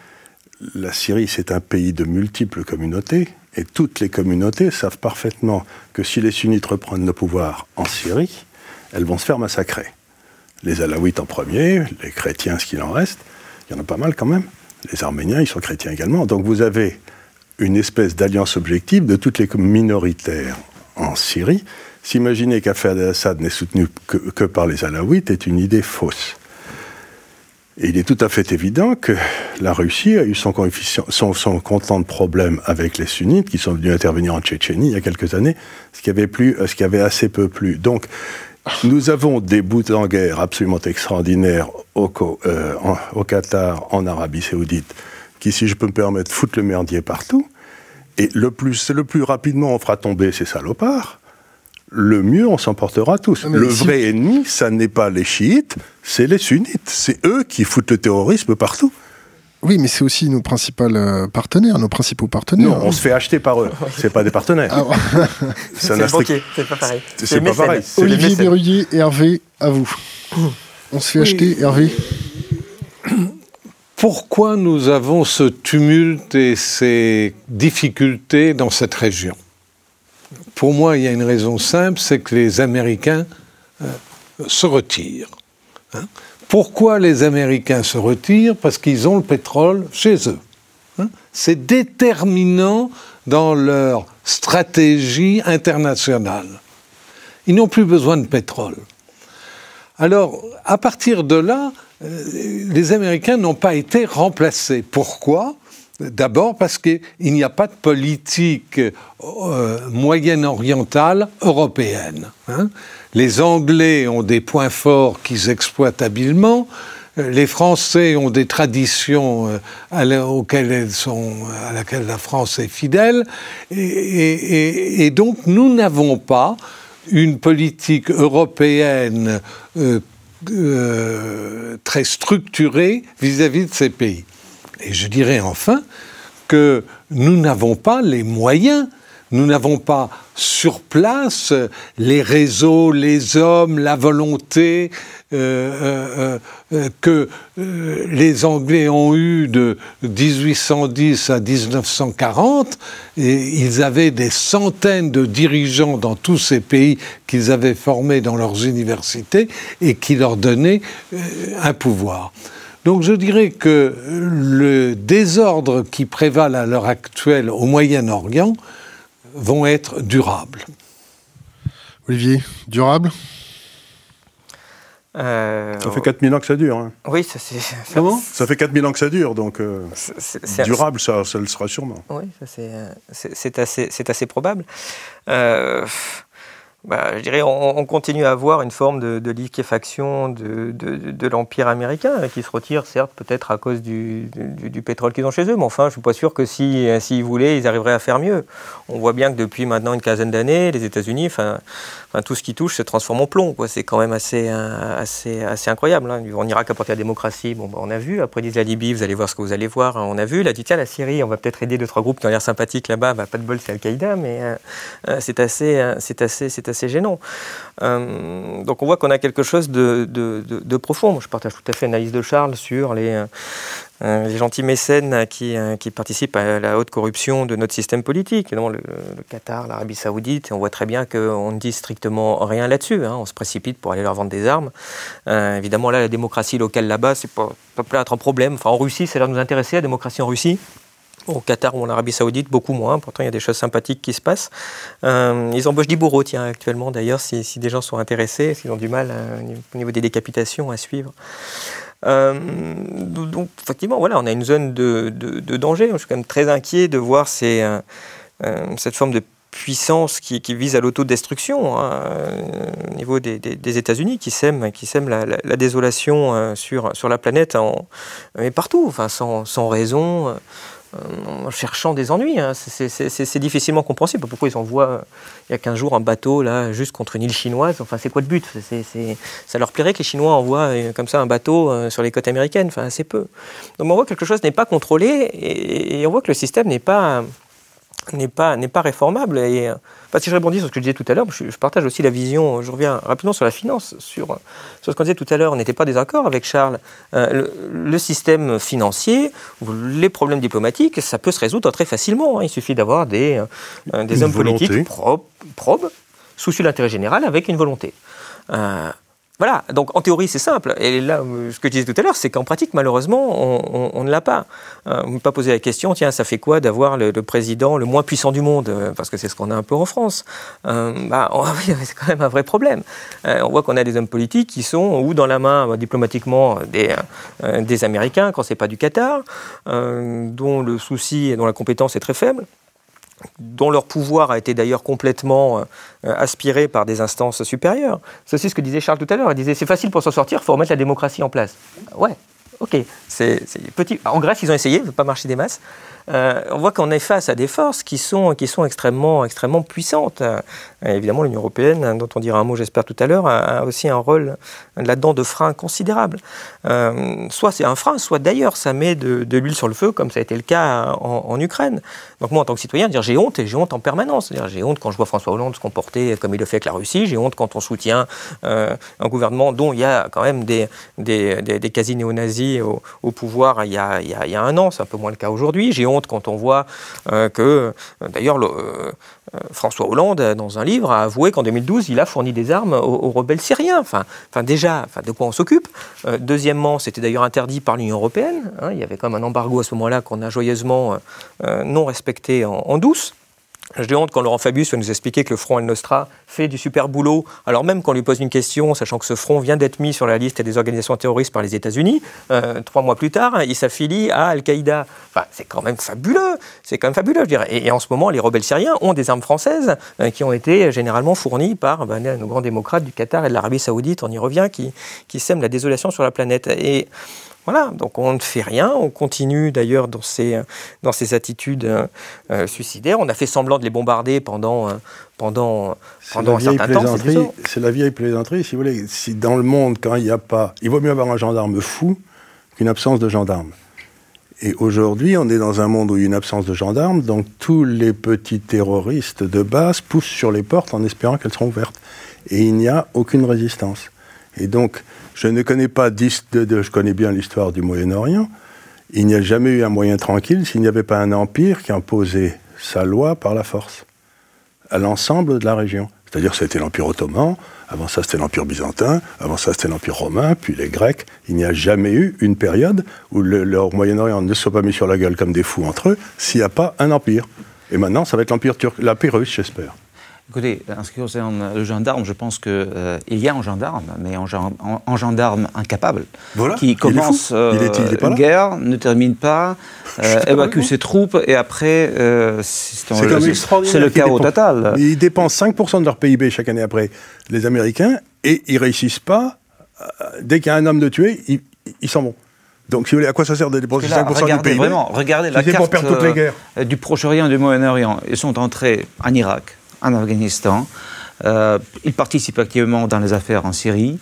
la Syrie, c'est un pays de multiples communautés, et toutes les communautés savent parfaitement que si les sunnites reprennent le pouvoir en Syrie, elles vont se faire massacrer. Les alaouites en premier, les chrétiens, ce qu'il en reste, il y en a pas mal quand même. Les arméniens, ils sont chrétiens également. Donc vous avez une espèce d'alliance objective de toutes les minoritaires en Syrie. S'imaginer qu'Affaire al-Assad n'est soutenu que par les alaouites est une idée fausse. Et il est tout à fait évident que la Russie a eu son, son, content de problème avec les sunnites qui sont venus intervenir en Tchétchénie il y a quelques années, ce qui avait, ce qui avait assez peu plu. Donc, nous avons des bouts en guerre absolument extraordinaires au, euh, au Qatar, en Arabie Saoudite, qui, si je peux me permettre, foutent le merdier partout. Et le plus rapidement on fera tomber ces salopards, le mieux on s'en portera tous. le vrai ennemi, ça n'est pas les chiites, c'est les sunnites. C'est eux qui foutent le terrorisme partout. Oui, mais c'est aussi nos principaux euh, partenaires, nos principaux partenaires. Non, on se fait acheter par eux. C'est pas des partenaires. Ah, c'est pas pareil. C'est pas pareil. Olivier Berruyer et Hervé, à vous. On se fait acheter, Hervé Pourquoi nous avons ce tumulte et ces difficultés dans cette région? Pour moi, il y a une raison simple, c'est que les Américains euh, se retirent. Hein. Pourquoi les Américains se retirent? Parce qu'ils ont le pétrole chez eux. Hein. C'est déterminant dans leur stratégie internationale. Ils n'ont plus besoin de pétrole. Alors, à partir de là, euh, les Américains n'ont pas été remplacés. Pourquoi? D'abord parce qu'il n'y a pas de politique euh, moyenne-orientale européenne. Hein. Les Anglais ont des points forts qu'ils exploitent habilement. Les Français ont des traditions euh, auxquelles sont, à laquelle la France est fidèle. Et, donc, nous n'avons pas une politique européenne euh, très structurée vis à -vis de ces pays. Et je dirais enfin que nous n'avons pas les moyens, nous n'avons pas sur place les réseaux, les hommes, la volonté euh, euh, euh, que les Anglais ont eu de 1810 à 1940. Et ils avaient des centaines de dirigeants dans tous ces pays qu'ils avaient formés dans leurs universités et qui leur donnaient un pouvoir. Donc je dirais que le désordre qui prévalent à l'heure actuelle au Moyen-Orient vont être durables. Olivier, durable? Euh, ça fait 4000 ans que ça dure. Hein. Oui, ça c'est. Comment? Ça fait 4000 ans que ça dure, donc euh, durable, ça, ça, le sera sûrement. Oui, c'est assez, assez, probable. Euh, bah, je dirais, on, continue à avoir une forme de, liquéfaction de, l'empire américain hein, qui se retire, certes, peut-être à cause du, pétrole qu'ils ont chez eux, mais enfin, je ne suis pas sûr que s'ils si, voulaient, ils arriveraient à faire mieux. On voit bien que depuis maintenant une quinzaine d'années, les États-Unis, enfin, tout ce qui touche se transforme en plomb. C'est quand même assez, euh, incroyable. Hein. En Irak, apporter la démocratie, bon, bah, on a vu. Après, ils disent la Libye, vous allez voir ce que vous allez voir. Hein. On a vu. Là, dit tiens, la Syrie, on va peut-être aider deux, trois groupes qui ont l'air sympathiques là-bas. Bah, pas de bol, c'est Al-Qaïda, mais euh, euh, c'est assez, c'est assez, c'est assez gênant. donc, on voit qu'on a quelque chose de, profond. je partage tout à fait l'analyse de Charles sur les, euh, les gentils mécènes qui, euh, participent à la haute corruption de notre système politique, le, Qatar, l'Arabie Saoudite, on voit très bien qu'on ne dit strictement rien là-dessus. Hein. on se précipite pour aller leur vendre des armes. Euh, évidemment, là, la démocratie locale là-bas, c'est pas, pas être un problème. Enfin, en Russie, ça a l'air de nous intéresser, la démocratie en Russie. Au Qatar ou en Arabie Saoudite, beaucoup moins. Pourtant, il y a des choses sympathiques qui se passent. ils embauchent des bourreaux, tiens, actuellement, d'ailleurs, si, si, des gens sont intéressés, s'ils ont du mal au niveau des décapitations à suivre. Euh, donc, effectivement, voilà, on a une zone de, danger. Je suis quand même très inquiet de voir euh, euh, cette forme de puissance qui, vise à l'autodestruction hein, au niveau des, États-Unis, qui sème, qui la, désolation sur, sur la planète, en, mais partout, enfin, sans, sans raison en cherchant des ennuis. Hein. C'est difficilement compréhensible. Pourquoi ils envoient, il y a 15 jours, un bateau là, juste contre une île chinoise? Enfin, c'est quoi le but? Ça leur plairait que les Chinois envoient euh, comme ça un bateau euh, sur les côtes américaines? Enfin, assez peu. Donc on voit que quelque chose n'est pas contrôlé et, on voit que le système n'est pas, pas, pas réformable. Si je rebondis sur ce que je disais tout à l'heure, je, partage aussi la vision, je reviens rapidement sur la finance, sur, sur ce qu'on disait tout à l'heure, on n'était pas désaccord avec Charles. Euh, le, système financier, les problèmes diplomatiques, ça peut se résoudre très facilement. Hein. Il suffit d'avoir des, euh, des hommes politiques probes, soucieux de l'intérêt général, avec une volonté. Euh, voilà, donc en théorie c'est simple. Et là, ce que je disais tout à l'heure, c'est qu'en pratique, malheureusement, on, ne l'a pas. Euh, on ne pas poser la question, tiens, ça fait quoi d'avoir le, président le moins puissant du monde euh, Parce que c'est ce qu'on a un peu en France. Euh, bah, c'est quand même un vrai problème. on voit qu'on a des hommes politiques qui sont ou dans la main bah, diplomatiquement des, des Américains, quand c'est pas du Qatar, dont le souci et dont la compétence est très faible dont leur pouvoir a été d'ailleurs complètement euh, aspiré par des instances supérieures. C'est aussi ce que disait Charles tout à l'heure. Il disait c'est facile pour s'en sortir, il faut remettre la démocratie en place. Ouais, ok. C'est, petit. En Grèce, ils ont essayé, ne pas marcher des masses. Euh, on voit qu'on est face à des forces qui sont, qui sont extrêmement, extrêmement puissantes. Euh, évidemment, l'Union européenne, dont on dira un mot, j'espère, tout à l'heure, a, aussi un rôle là-dedans de frein considérable. Euh, soit c'est un frein, soit d'ailleurs ça met de, l'huile sur le feu, comme ça a été le cas en, Ukraine. Donc moi, en tant que citoyen, dire j'ai honte et j'ai honte en permanence. J'ai honte quand je vois François Hollande se comporter comme il le fait avec la Russie. J'ai honte quand on soutient un gouvernement dont il y a quand même des, des, des, quasi-néo-nazis au, pouvoir il y, a, il y a un an. C'est un peu moins le cas aujourd'hui. J'ai quand on voit euh, que, euh, d'ailleurs, euh, François Hollande, dans un livre, a avoué qu'en 2012, il a fourni des armes aux, rebelles syriens. Enfin, déjà, de quoi on s'occupe Deuxièmement, c'était d'ailleurs interdit par l'Union européenne. Hein. il y avait quand même un embargo à ce moment-là qu'on a joyeusement non respecté en douce. J'ai honte quand Laurent Fabius va nous expliquer que le Front El Nostra fait du super boulot, alors même qu'on lui pose une question, sachant que ce front vient d'être mis sur la liste des organisations terroristes par les États-Unis, euh, trois mois plus tard, il s'affilie à Al-Qaïda. Enfin, c'est quand même fabuleux, c'est quand même fabuleux, je dirais. Et, en ce moment, les rebelles syriens ont des armes françaises euh, qui ont été généralement fournies par ben, nos grands démocrates du Qatar et de l'Arabie Saoudite, on y revient, qui, sèment la désolation sur la planète. Voilà, donc on ne fait rien, on continue d'ailleurs dans ces, dans ces attitudes euh, suicidaires. On a fait semblant de les bombarder pendant, euh, pendant, pendant un certain temps. C'est la vieille plaisanterie, si vous voulez. Si dans le monde, quand il n'y a pas. Il vaut mieux avoir un gendarme fou qu'une absence de gendarme. Et aujourd'hui, on est dans un monde où il y a une absence de gendarmes, donc tous les petits terroristes de base poussent sur les portes en espérant qu'elles seront ouvertes. Et il n'y a aucune résistance. Et donc, je ne connais pas, de, je connais bien l'histoire du Moyen-Orient. Il n'y a jamais eu un moyen tranquille s'il n'y avait pas un empire qui imposait sa loi par la force à l'ensemble de la région. C'est-à-dire c'était l'Empire ottoman, avant ça c'était l'Empire byzantin, avant ça c'était l'Empire romain, puis les Grecs. Il n'y a jamais eu une période où le, Moyen-Orient ne soit pas mis sur la gueule comme des fous entre eux s'il n'y a pas un empire. Et maintenant, ça va être l'Empire russe, j'espère. Écoutez, en ce qui concerne le gendarme, je pense qu'il euh, y a un gendarme, mais un, gendarme incapable, qui commence euh, une guerre, ne termine pas, euh, évacue ses troupes, et après, c'est le chaos total. Ils dépensent 5% de leur PIB chaque année après les Américains, et ils réussissent pas. dès qu'il y a un homme de tué, ils s'en vont. Donc, si vous voulez, à quoi ça sert de dépenser 5% du PIB Vraiment, regardez la carte toutes les guerres? du Proche-Orient et du Moyen-Orient. Ils sont entrés en Irak, en Afghanistan. Euh, il participe activement dans les affaires en Syrie.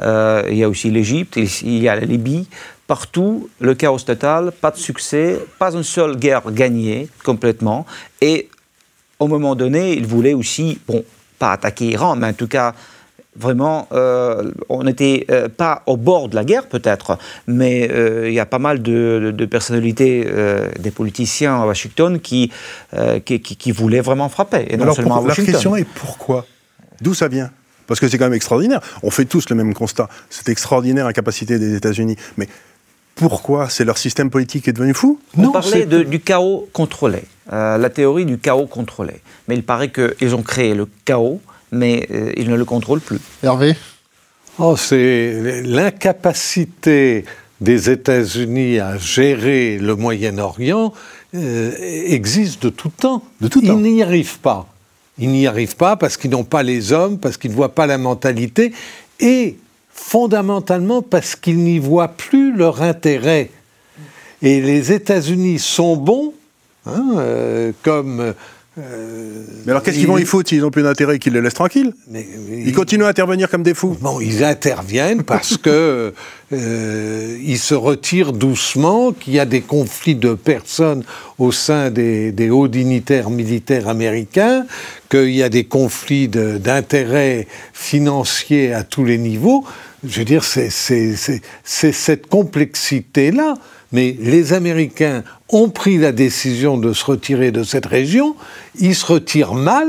Euh, il y a aussi l'Égypte, il y a la Libye. Partout, le chaos total, pas de succès, pas une seule guerre gagnée complètement. Et au moment donné, il voulait aussi, bon, pas attaquer Iran, mais en tout cas vraiment, euh, on n'était euh, pas au bord de la guerre peut-être, mais euh, il y a pas mal de, personnalités, des politiciens à Washington qui, qui, voulaient vraiment frapper, et non seulement à Washington. La question est pourquoi? D'où ça vient? Parce que c'est quand même extraordinaire. On fait tous le même constat. C'est extraordinaire la capacité des États-Unis. Mais pourquoi C'est leur système politique qui est devenu fou? On parlait du chaos contrôlé, la théorie du chaos contrôlé. Mais il paraît qu'ils ont créé le chaos mais euh, il ne le contrôle plus. Hervé? Oh, C'est l'incapacité des États-Unis à gérer le Moyen-Orient euh, existe de tout temps. De tout temps. Ils n'y arrivent pas. Ils n'y arrivent pas parce qu'ils n'ont pas les hommes, parce qu'ils ne voient pas la mentalité, et fondamentalement parce qu'ils n'y voient plus leur intérêt. Et les États-Unis sont bons, hein, euh, comme euh, mais alors qu'est-ce qu'ils vont y foutre s'ils n'ont plus d'intérêt qu'ils les laissent tranquilles Ils continuent à intervenir comme des fous. Bon, ils interviennent parce que euh, ils se retirent doucement, qu'il y a des conflits de personnes au sein des, hauts dignitaires militaires américains, qu'il y a des conflits d'intérêts financiers à tous les niveaux. Je veux dire, c'est cette complexité-là mais les Américains ont pris la décision de se retirer de cette région, ils se retirent mal,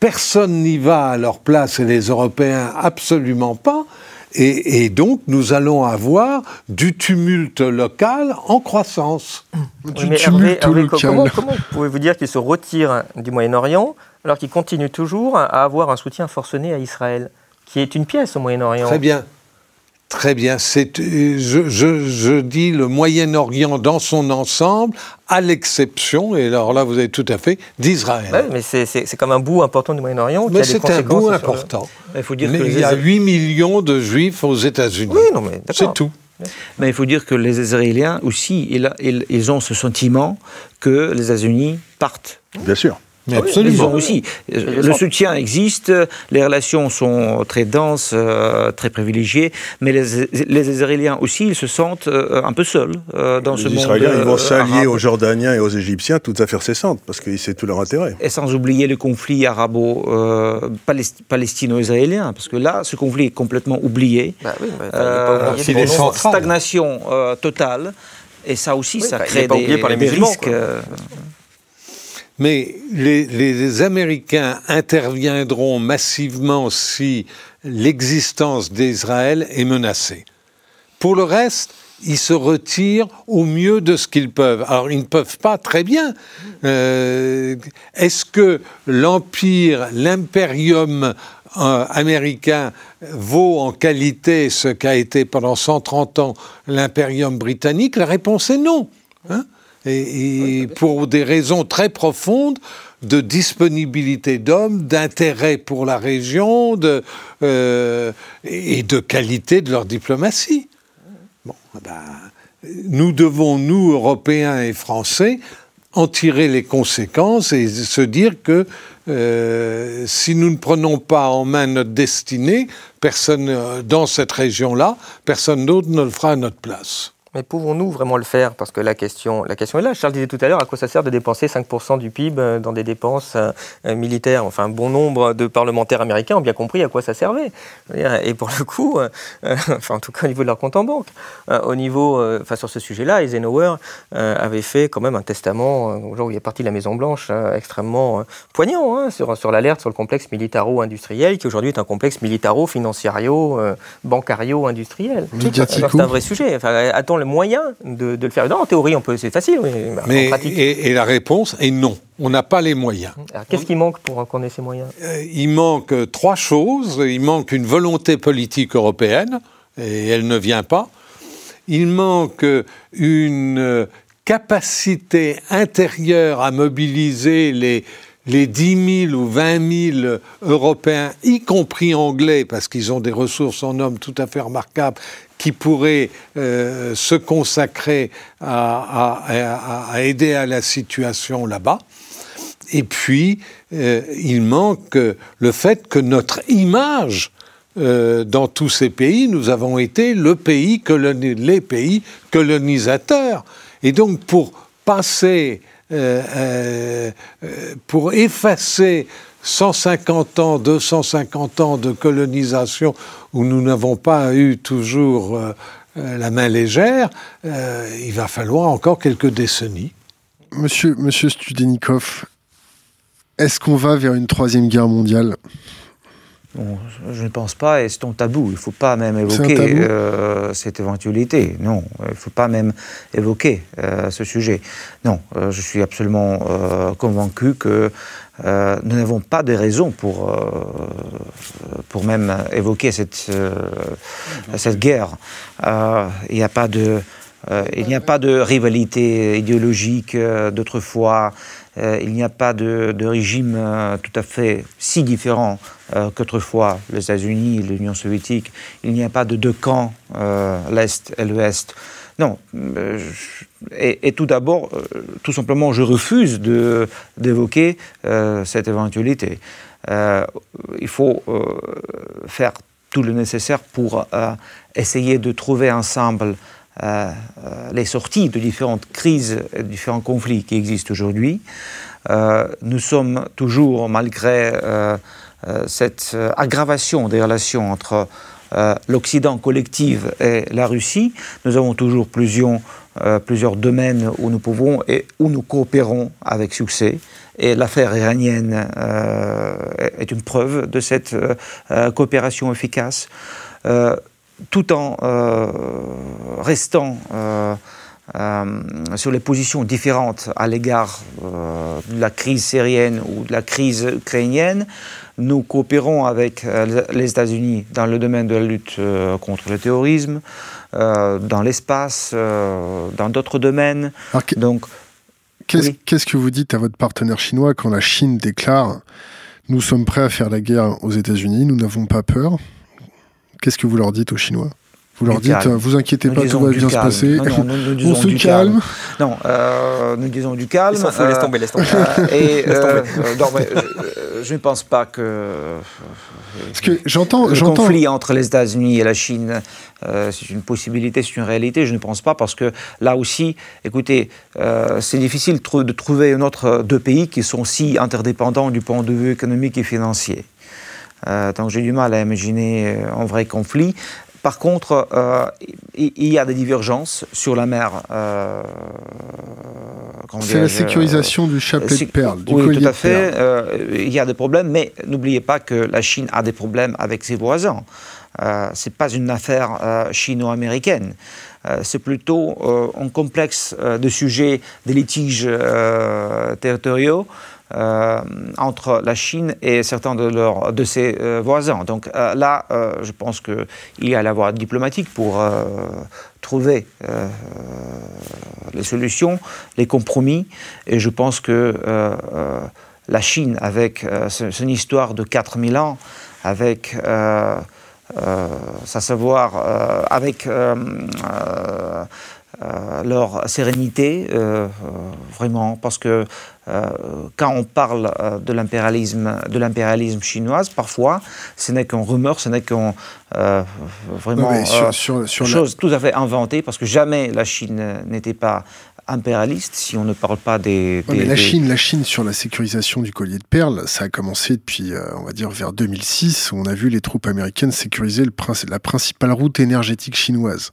personne n'y va à leur place et les Européens absolument pas, et, donc, nous allons avoir du tumulte local en croissance. Du tumulte local. Comment, comment pouvez-vous dire qu'ils se retirent du Moyen-Orient alors qu'ils continuent toujours à avoir un soutien forcené à Israël, qui est une pièce au Moyen-Orient? Très bien. Très bien. C'est, je, je, dis le Moyen-Orient dans son ensemble, à l'exception, et alors là vous avez tout à fait, d'Israël. Oui, mais c'est, comme un bout important du Moyen-Orient. Mais c'est un bout important. Il, faut dire il y a 8 millions de juifs aux États-Unis. Oui, non, mais C'est tout. Mais il faut dire que les Israéliens aussi, ils, ils ont ce sentiment que les États-Unis partent. Bien sûr. Mais ah absolument. aussi. Le soutien existe, les relations sont très denses, euh, très privilégiées, mais les, les, Israéliens aussi, ils se sentent euh, un peu seuls euh, dans ce monde. Les Israéliens, ils vont s'allier aux Jordaniens et aux Égyptiens, toutes affaires cessantes, parce que c'est tout leur intérêt. Et sans oublier le conflit arabo-palestino-israélien, parce que là, ce conflit est complètement oublié. Bah oui, bah, il stagnation totale. Et ça aussi, ça crée des, des risques. Mais les, Américains interviendront massivement si l'existence d'Israël est menacée. Pour le reste, ils se retirent au mieux de ce qu'ils peuvent. Alors, ils ne peuvent pas très bien. Euh, est-ce que l'empire, l'impérium euh, américain vaut en qualité ce qu'a été pendant 130 ans l'impérium britannique? La réponse est non. Hein et, pour des raisons très profondes de disponibilité d'hommes, d'intérêt pour la région de, euh, et de qualité de leur diplomatie. Bon, ben, nous devons, nous, Européens et Français, en tirer les conséquences et se dire que euh, si nous ne prenons pas en main notre destinée, personne euh, dans cette région-là, personne d'autre ne le fera à notre place. Mais pouvons-nous vraiment le faire? Parce que la question, la question est là. Charles disait tout à l'heure, à quoi ça sert de dépenser 5% du PIB euh, dans des dépenses euh, euh, militaires? Enfin, bon nombre de parlementaires américains ont bien compris à quoi ça servait. Et pour le coup, enfin, en tout cas au niveau de leur compte en banque, au niveau, enfin, sur ce sujet-là, Eisenhower avait fait quand même un testament, au jour où il est parti de la Maison-Blanche, extrêmement poignant hein, sur, sur l'alerte sur le complexe militaro-industriel, qui aujourd'hui est un complexe militaro-financiario, bancario-industriel. C'est un vrai sujet. Enfin, attends les moyens de, le faire. Non, en théorie, on peut, c'est facile, mais, en pratique. Et, la réponse est non. On n'a pas les moyens. Qu'est-ce qui manque pour qu'on ait ces moyens? Euh, Il manque trois choses. Il manque une volonté politique européenne, et elle ne vient pas. Il manque une capacité intérieure à mobiliser les, les 10 000 ou 20 000 Européens, y compris anglais, parce qu'ils ont des ressources en hommes tout à fait remarquables, qui pourraient euh, se consacrer à, aider à la situation là-bas. Et puis, euh, il manque le fait que notre image euh, dans tous ces pays, nous avons été le pays les pays colonisateurs. Et donc, pour passer pour effacer 150 ans, 250 ans de colonisation où nous n'avons pas eu toujours la main légère, il va falloir encore quelques décennies. Monsieur, Monsieur Studenikov, est-ce qu'on va vers une troisième guerre mondiale? Je ne pense pas, et c'est un tabou. Il ne faut pas même évoquer euh, cette éventualité. Non, il ne faut pas même évoquer euh, ce sujet. Non, euh, je suis absolument convaincu que nous n'avons pas de raison pour, pour même évoquer cette, cette guerre. il n'y a pas de... il n'y a pas de rivalité idéologique d'autrefois. il n'y a pas de, de régime tout à fait si différent euh, qu'autrefois les États-Unis et l'Union soviétique. Il n'y a pas de deux camps, euh, l'Est et l'Ouest. Non. Euh, et, tout d'abord, tout simplement, je refuse d'évoquer cette éventualité. il faut faire tout le nécessaire pour essayer de trouver ensemble les sorties de différentes crises et différents conflits qui existent aujourd'hui. nous sommes toujours, malgré cette euh, aggravation des relations entre euh, l'Occident collectif et la Russie, nous avons toujours plusieurs, plusieurs domaines où nous pouvons et où nous coopérons avec succès. Et l'affaire iranienne est une preuve de cette coopération efficace, tout en restant sur les positions différentes à l'égard de la crise syrienne ou de la crise ukrainienne. Nous coopérons avec euh, les États-Unis dans le domaine de la lutte euh, contre le terrorisme, euh, dans l'espace, dans d'autres domaines. Donc, qu'est-ce que vous dites à votre partenaire chinois quand la Chine déclare Nous sommes prêts à faire la guerre aux États-Unis, nous n'avons pas peur? Qu'est-ce que vous leur dites aux Chinois? Vous leur dites, vous inquiétez pas, tout va bien se passer. on se calme. Non, nous disons du calme. Il laisse tomber, laisse tomber. et, je ne pense pas que. Parce que j'entends. Le conflit entre les États-Unis et la Chine, euh, c'est une possibilité, c'est une réalité. Je ne pense pas parce que là aussi, écoutez, euh, c'est difficile de trouver un autre deux pays qui sont si interdépendants du point de vue économique et financier. Euh, donc j'ai du mal à imaginer un vrai conflit. Par contre, euh, il y a des divergences sur la mer. Euh, c'est la sécurisation du chapelet de perles, du Oui, tout à fait. Euh, il y a des problèmes, mais n'oubliez pas que la Chine a des problèmes avec ses voisins. Ce n'est pas une affaire chino-américaine. c'est plutôt un complexe de sujets, de litiges territoriaux euh, entre la Chine et certains de, leurs, de ses euh, voisins. Donc euh, là, je pense qu'il y a la voie diplomatique pour trouver les solutions, les compromis. Et je pense que la Chine, avec son histoire de 4000 ans, avec sa savoir, avec leur sérénité, vraiment, parce que quand on parle euh, de l'impérialisme, de l'impérialisme chinoise, parfois, ce n'est qu'un rumeur, ce n'est qu'un euh, vraiment sur, chose tout à fait inventée, parce que jamais la Chine n'était pas impérialistes, si on ne parle pas des... la, Chine, la Chine, sur la sécurisation du collier de perles, ça a commencé depuis, euh, on va dire, vers 2006, où on a vu les troupes américaines sécuriser le, la principale route énergétique chinoise.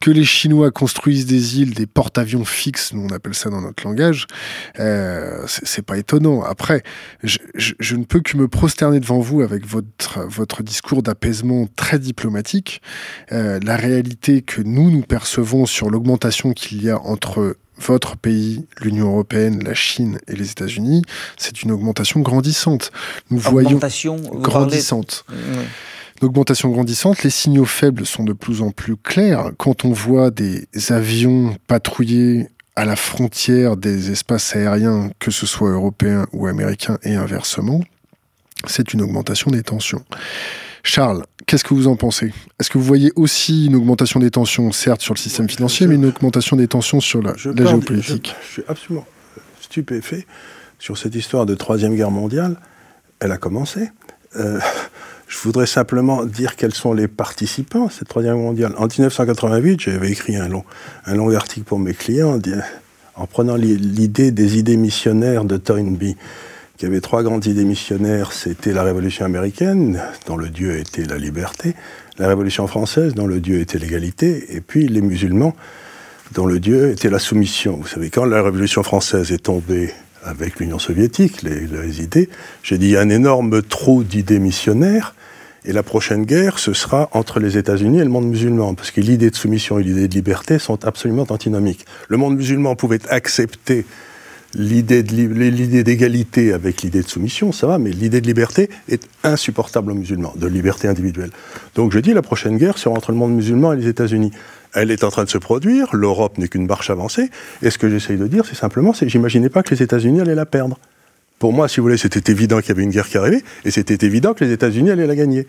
Que les Chinois construisent des îles, des porte-avions fixes, nous on appelle ça dans notre langage, euh, c'est pas étonnant. Après, je, je, ne peux que me prosterner devant vous avec votre, votre discours d'apaisement très diplomatique. Euh, la réalité que nous, nous percevons sur l'augmentation qu'il y a entre votre pays, l'Union européenne, la Chine et les États-Unis, c'est une augmentation grandissante. Nous augmentation, voyons grandissante. Une augmentation grandissante, les signaux faibles sont de plus en plus clairs. Quand on voit des avions patrouiller à la frontière des espaces aériens, que ce soit européens ou américains, et inversement, c'est une augmentation des tensions. Charles, qu'est-ce que vous en pensez? Est-ce que vous voyez aussi une augmentation des tensions, certes sur le système financier, mais une augmentation des tensions sur la, géopolitique? je, suis absolument stupéfait sur cette histoire de Troisième Guerre mondiale. Elle a commencé. Euh, je voudrais simplement dire quels sont les participants à cette Troisième Guerre mondiale. En 1988, j'avais écrit un long, un long article pour mes clients en prenant l'idée des idées missionnaires de Toynbee il y avait trois grandes idées missionnaires. C'était la Révolution américaine, dont le Dieu était la liberté, la Révolution française, dont le Dieu était l'égalité, et puis les musulmans, dont le Dieu était la soumission. Vous savez, quand la Révolution française est tombée avec l'Union soviétique, les, les idées, j'ai dit il y a un énorme trou d'idées missionnaires, et la prochaine guerre, ce sera entre les États-Unis et le monde musulman, parce que l'idée de soumission et l'idée de liberté sont absolument antinomiques. Le monde musulman pouvait accepter l'idée d'égalité avec l'idée de soumission, ça va, mais l'idée de liberté est insupportable aux musulmans, de liberté individuelle. Donc je dis, la prochaine guerre sera entre le monde musulman et les États-Unis. Elle est en train de se produire, l'Europe n'est qu'une marche avancée, et ce que j'essaye de dire, c'est simplement, c'est j'imaginais pas que les États-Unis allaient la perdre. Pour moi, si vous voulez, c'était évident qu'il y avait une guerre qui arrivait, et c'était évident que les États-Unis allaient la gagner.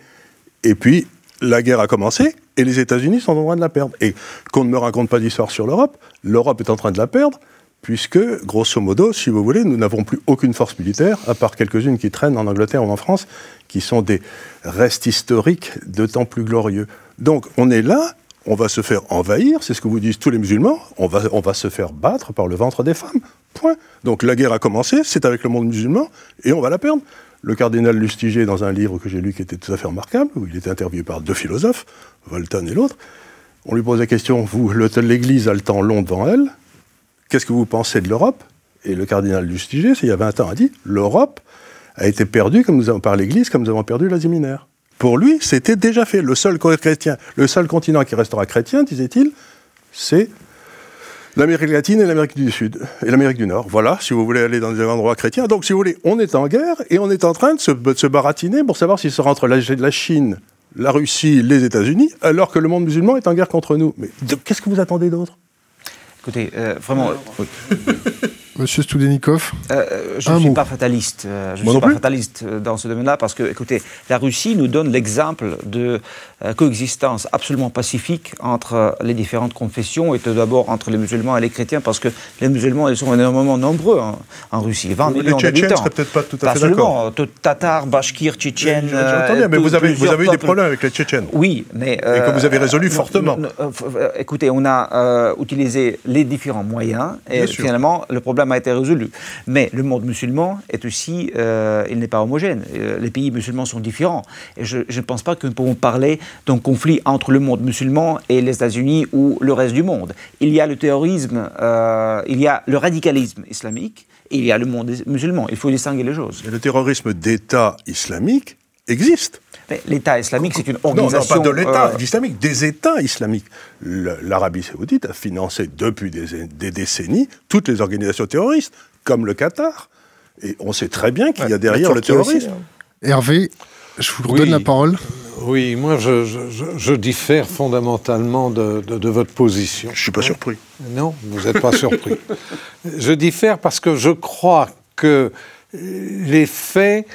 Et puis, la guerre a commencé, et les États-Unis sont en train de la perdre. Et qu'on ne me raconte pas d'histoire sur l'Europe, l'Europe est en train de la perdre, puisque, grosso modo, si vous voulez, nous n'avons plus aucune force militaire, à part quelques-unes qui traînent en Angleterre ou en France, qui sont des restes historiques de temps plus glorieux. Donc on est là, on va se faire envahir, c'est ce que vous disent tous les musulmans, on va, se faire battre par le ventre des femmes. Point. Donc la guerre a commencé, c'est avec le monde musulman, et on va la perdre. Le cardinal Lustiger, dans un livre que j'ai lu qui était tout à fait remarquable, où il était interviewé par deux philosophes, Voltaire et l'autre, on lui pose la question, vous, l'Église a le temps long devant elle, Qu'est-ce que vous pensez de l'Europe? Et le cardinal Lustiger, il y a 20 ans, a dit l'Europe a été perdue comme nous avons par l'Église, comme nous avons perdu l'Asie mineure. Pour lui, c'était déjà fait. Le seul chrétien, le seul continent qui restera chrétien, disait-il, c'est l'Amérique latine et l'Amérique du Sud et l'Amérique du Nord. Voilà, si vous voulez aller dans des endroits chrétiens. Donc, si vous voulez, on est en guerre et on est en train de se, baratiner pour savoir s'il sera entre la, la Chine, la Russie, les États-Unis, alors que le monde musulman est en guerre contre nous. Mais qu'est-ce que vous attendez d'autre? Écoutez, euh, vraiment. Monsieur Studenikov euh, Je ne suis pas fataliste. Euh, je ne suis pas fataliste dans ce domaine-là parce que, écoutez, la Russie nous donne l'exemple de coexistence absolument pacifique entre les différentes confessions et tout d'abord entre les musulmans et les chrétiens parce que les musulmans ils sont énormément nombreux en, Russie. 20 millions d'habitants. Les Tchétchènes peut-être pas tout à fait d'accord. Tatars, Bashkirs, Tchétchènes. J'entends mais vous avez, vous avez eu des problèmes avec les Tchétchènes. Oui, mais. et que vous avez résolu fortement. écoutez, on a utilisé les différents moyens et finalement le problème a été résolu. Mais le monde musulman est aussi, euh, il n'est pas homogène. Euh, les pays musulmans sont différents. Et je, ne pense pas que nous pouvons parler d'un conflit entre le monde musulman et les États-Unis ou le reste du monde. Il y a le terrorisme, euh, il y a le radicalisme islamique, et il y a le monde musulman. Il faut distinguer les choses. le terrorisme d'État islamique existe. L'État islamique, c'est une organisation. Non, pas de l'État islamique, des États islamiques. L'Arabie saoudite a financé depuis des, décennies toutes les organisations terroristes, comme le Qatar. Et on sait très bien qu'il y a derrière le terrorisme. Hein. Hervé, je vous redonne la parole. Oui, moi je, diffère fondamentalement de, votre position. Je ne suis pas surpris. Non, vous n'êtes pas surpris. Je diffère parce que je crois que les faits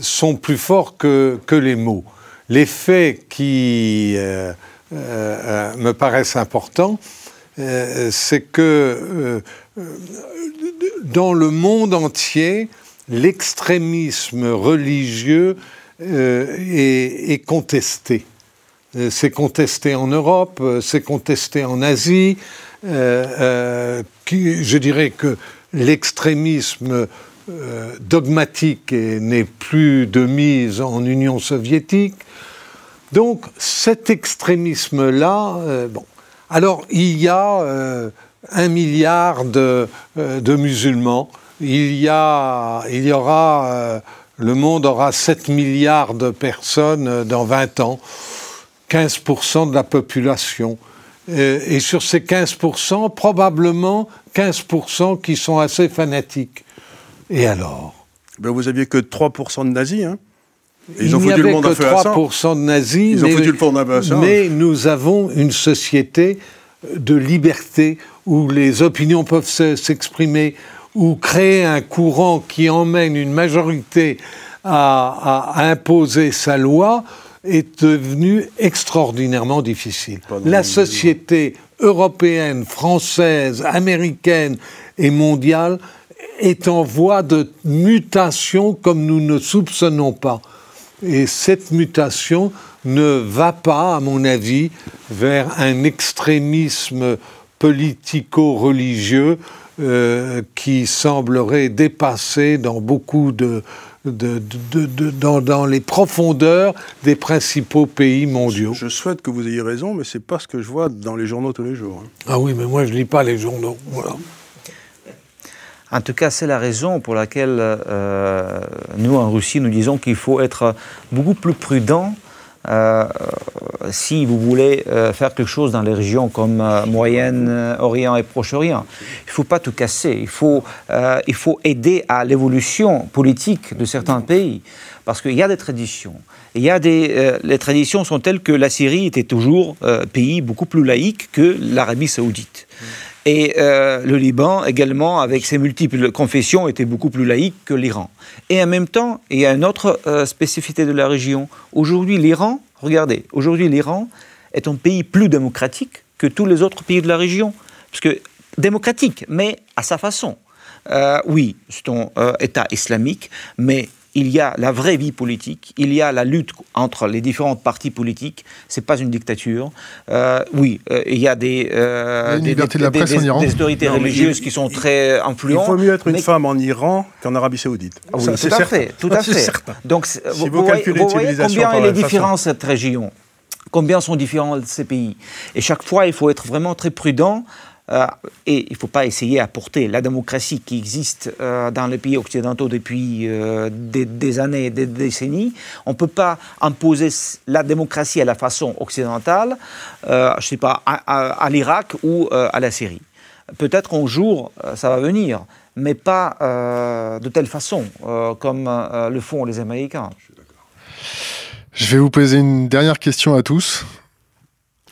sont plus forts que, que les mots. Les faits qui euh, euh, me paraissent importants, euh, c'est que dans le monde entier, l'extrémisme religieux est, est, contesté. C'est contesté en Europe, c'est contesté en Asie, je dirais que l'extrémisme dogmatique n'est plus de mise en Union soviétique. Donc cet extrémisme-là, bon. Alors il y a un milliard de, musulmans, il y, a, il y aura le monde aura 7 milliards de personnes dans 20 ans, 15% de la population. Euh, et sur ces 15%, probablement 15% qui sont assez fanatiques. Et alors ben Vous aviez que 3% de nazis, hein. Ils ont foutu le monde que 3% de nazis, Ils ont foutu le monde mais nous avons une société de liberté où les opinions peuvent s'exprimer, ou créer un courant qui emmène une majorité à, imposer sa loi est devenu extraordinairement difficile. La société européenne, française, américaine et mondiale est en voie de mutation comme nous ne soupçonnons pas. Et cette mutation ne va pas, à mon avis, vers un extrémisme politico-religieux euh, qui semblerait dépasser dans beaucoup de, dans, les profondeurs des principaux pays mondiaux. Je, souhaite que vous ayez raison, mais c'est pas ce que je vois dans les journaux tous les jours. Hein. Ah oui, mais moi je lis pas les journaux. En tout cas, c'est la raison pour laquelle euh, nous, en Russie, nous disons qu'il faut être beaucoup plus prudent euh, si vous voulez euh, faire quelque chose dans les régions comme Moyen-Orient et Proche-Orient. Il ne faut pas tout casser, il faut, aider à l'évolution politique de certains pays, parce qu'il y a des traditions. Les traditions sont telles que la Syrie était toujours un pays beaucoup plus laïque que l'Arabie saoudite. Et euh, le Liban également, avec ses multiples confessions, était beaucoup plus laïque que l'Iran. Et en même temps, il y a une autre euh, spécificité de la région. Aujourd'hui, l'Iran, regardez, aujourd'hui, l'Iran est un pays plus démocratique que tous les autres pays de la région. Parce que démocratique, mais à sa façon. Euh, oui, c'est un État islamique, mais il y a la vraie vie politique, il y a la lutte entre les différents partis politiques. C'est pas une dictature. Euh, oui, euh, il y a des, euh, des, autorités religieuses qui sont très influentes. Il faut mieux être une femme en Iran qu'en Arabie Saoudite. Ah oui, c'est tout à fait, tout à fait. Donc, vous, voyez, combien est les différences cette région? Combien sont différents ces pays? Et chaque fois, il faut être vraiment très prudent et il ne faut pas essayer à porter la démocratie qui existe euh, dans les pays occidentaux depuis euh, des, années, des décennies. On ne peut pas imposer la démocratie à la façon occidentale, je ne sais pas, à, l'Irak ou à la Syrie. Peut-être un jour, ça va venir, mais pas de telle façon comme le font les Américains. Je vais vous poser une dernière question à tous.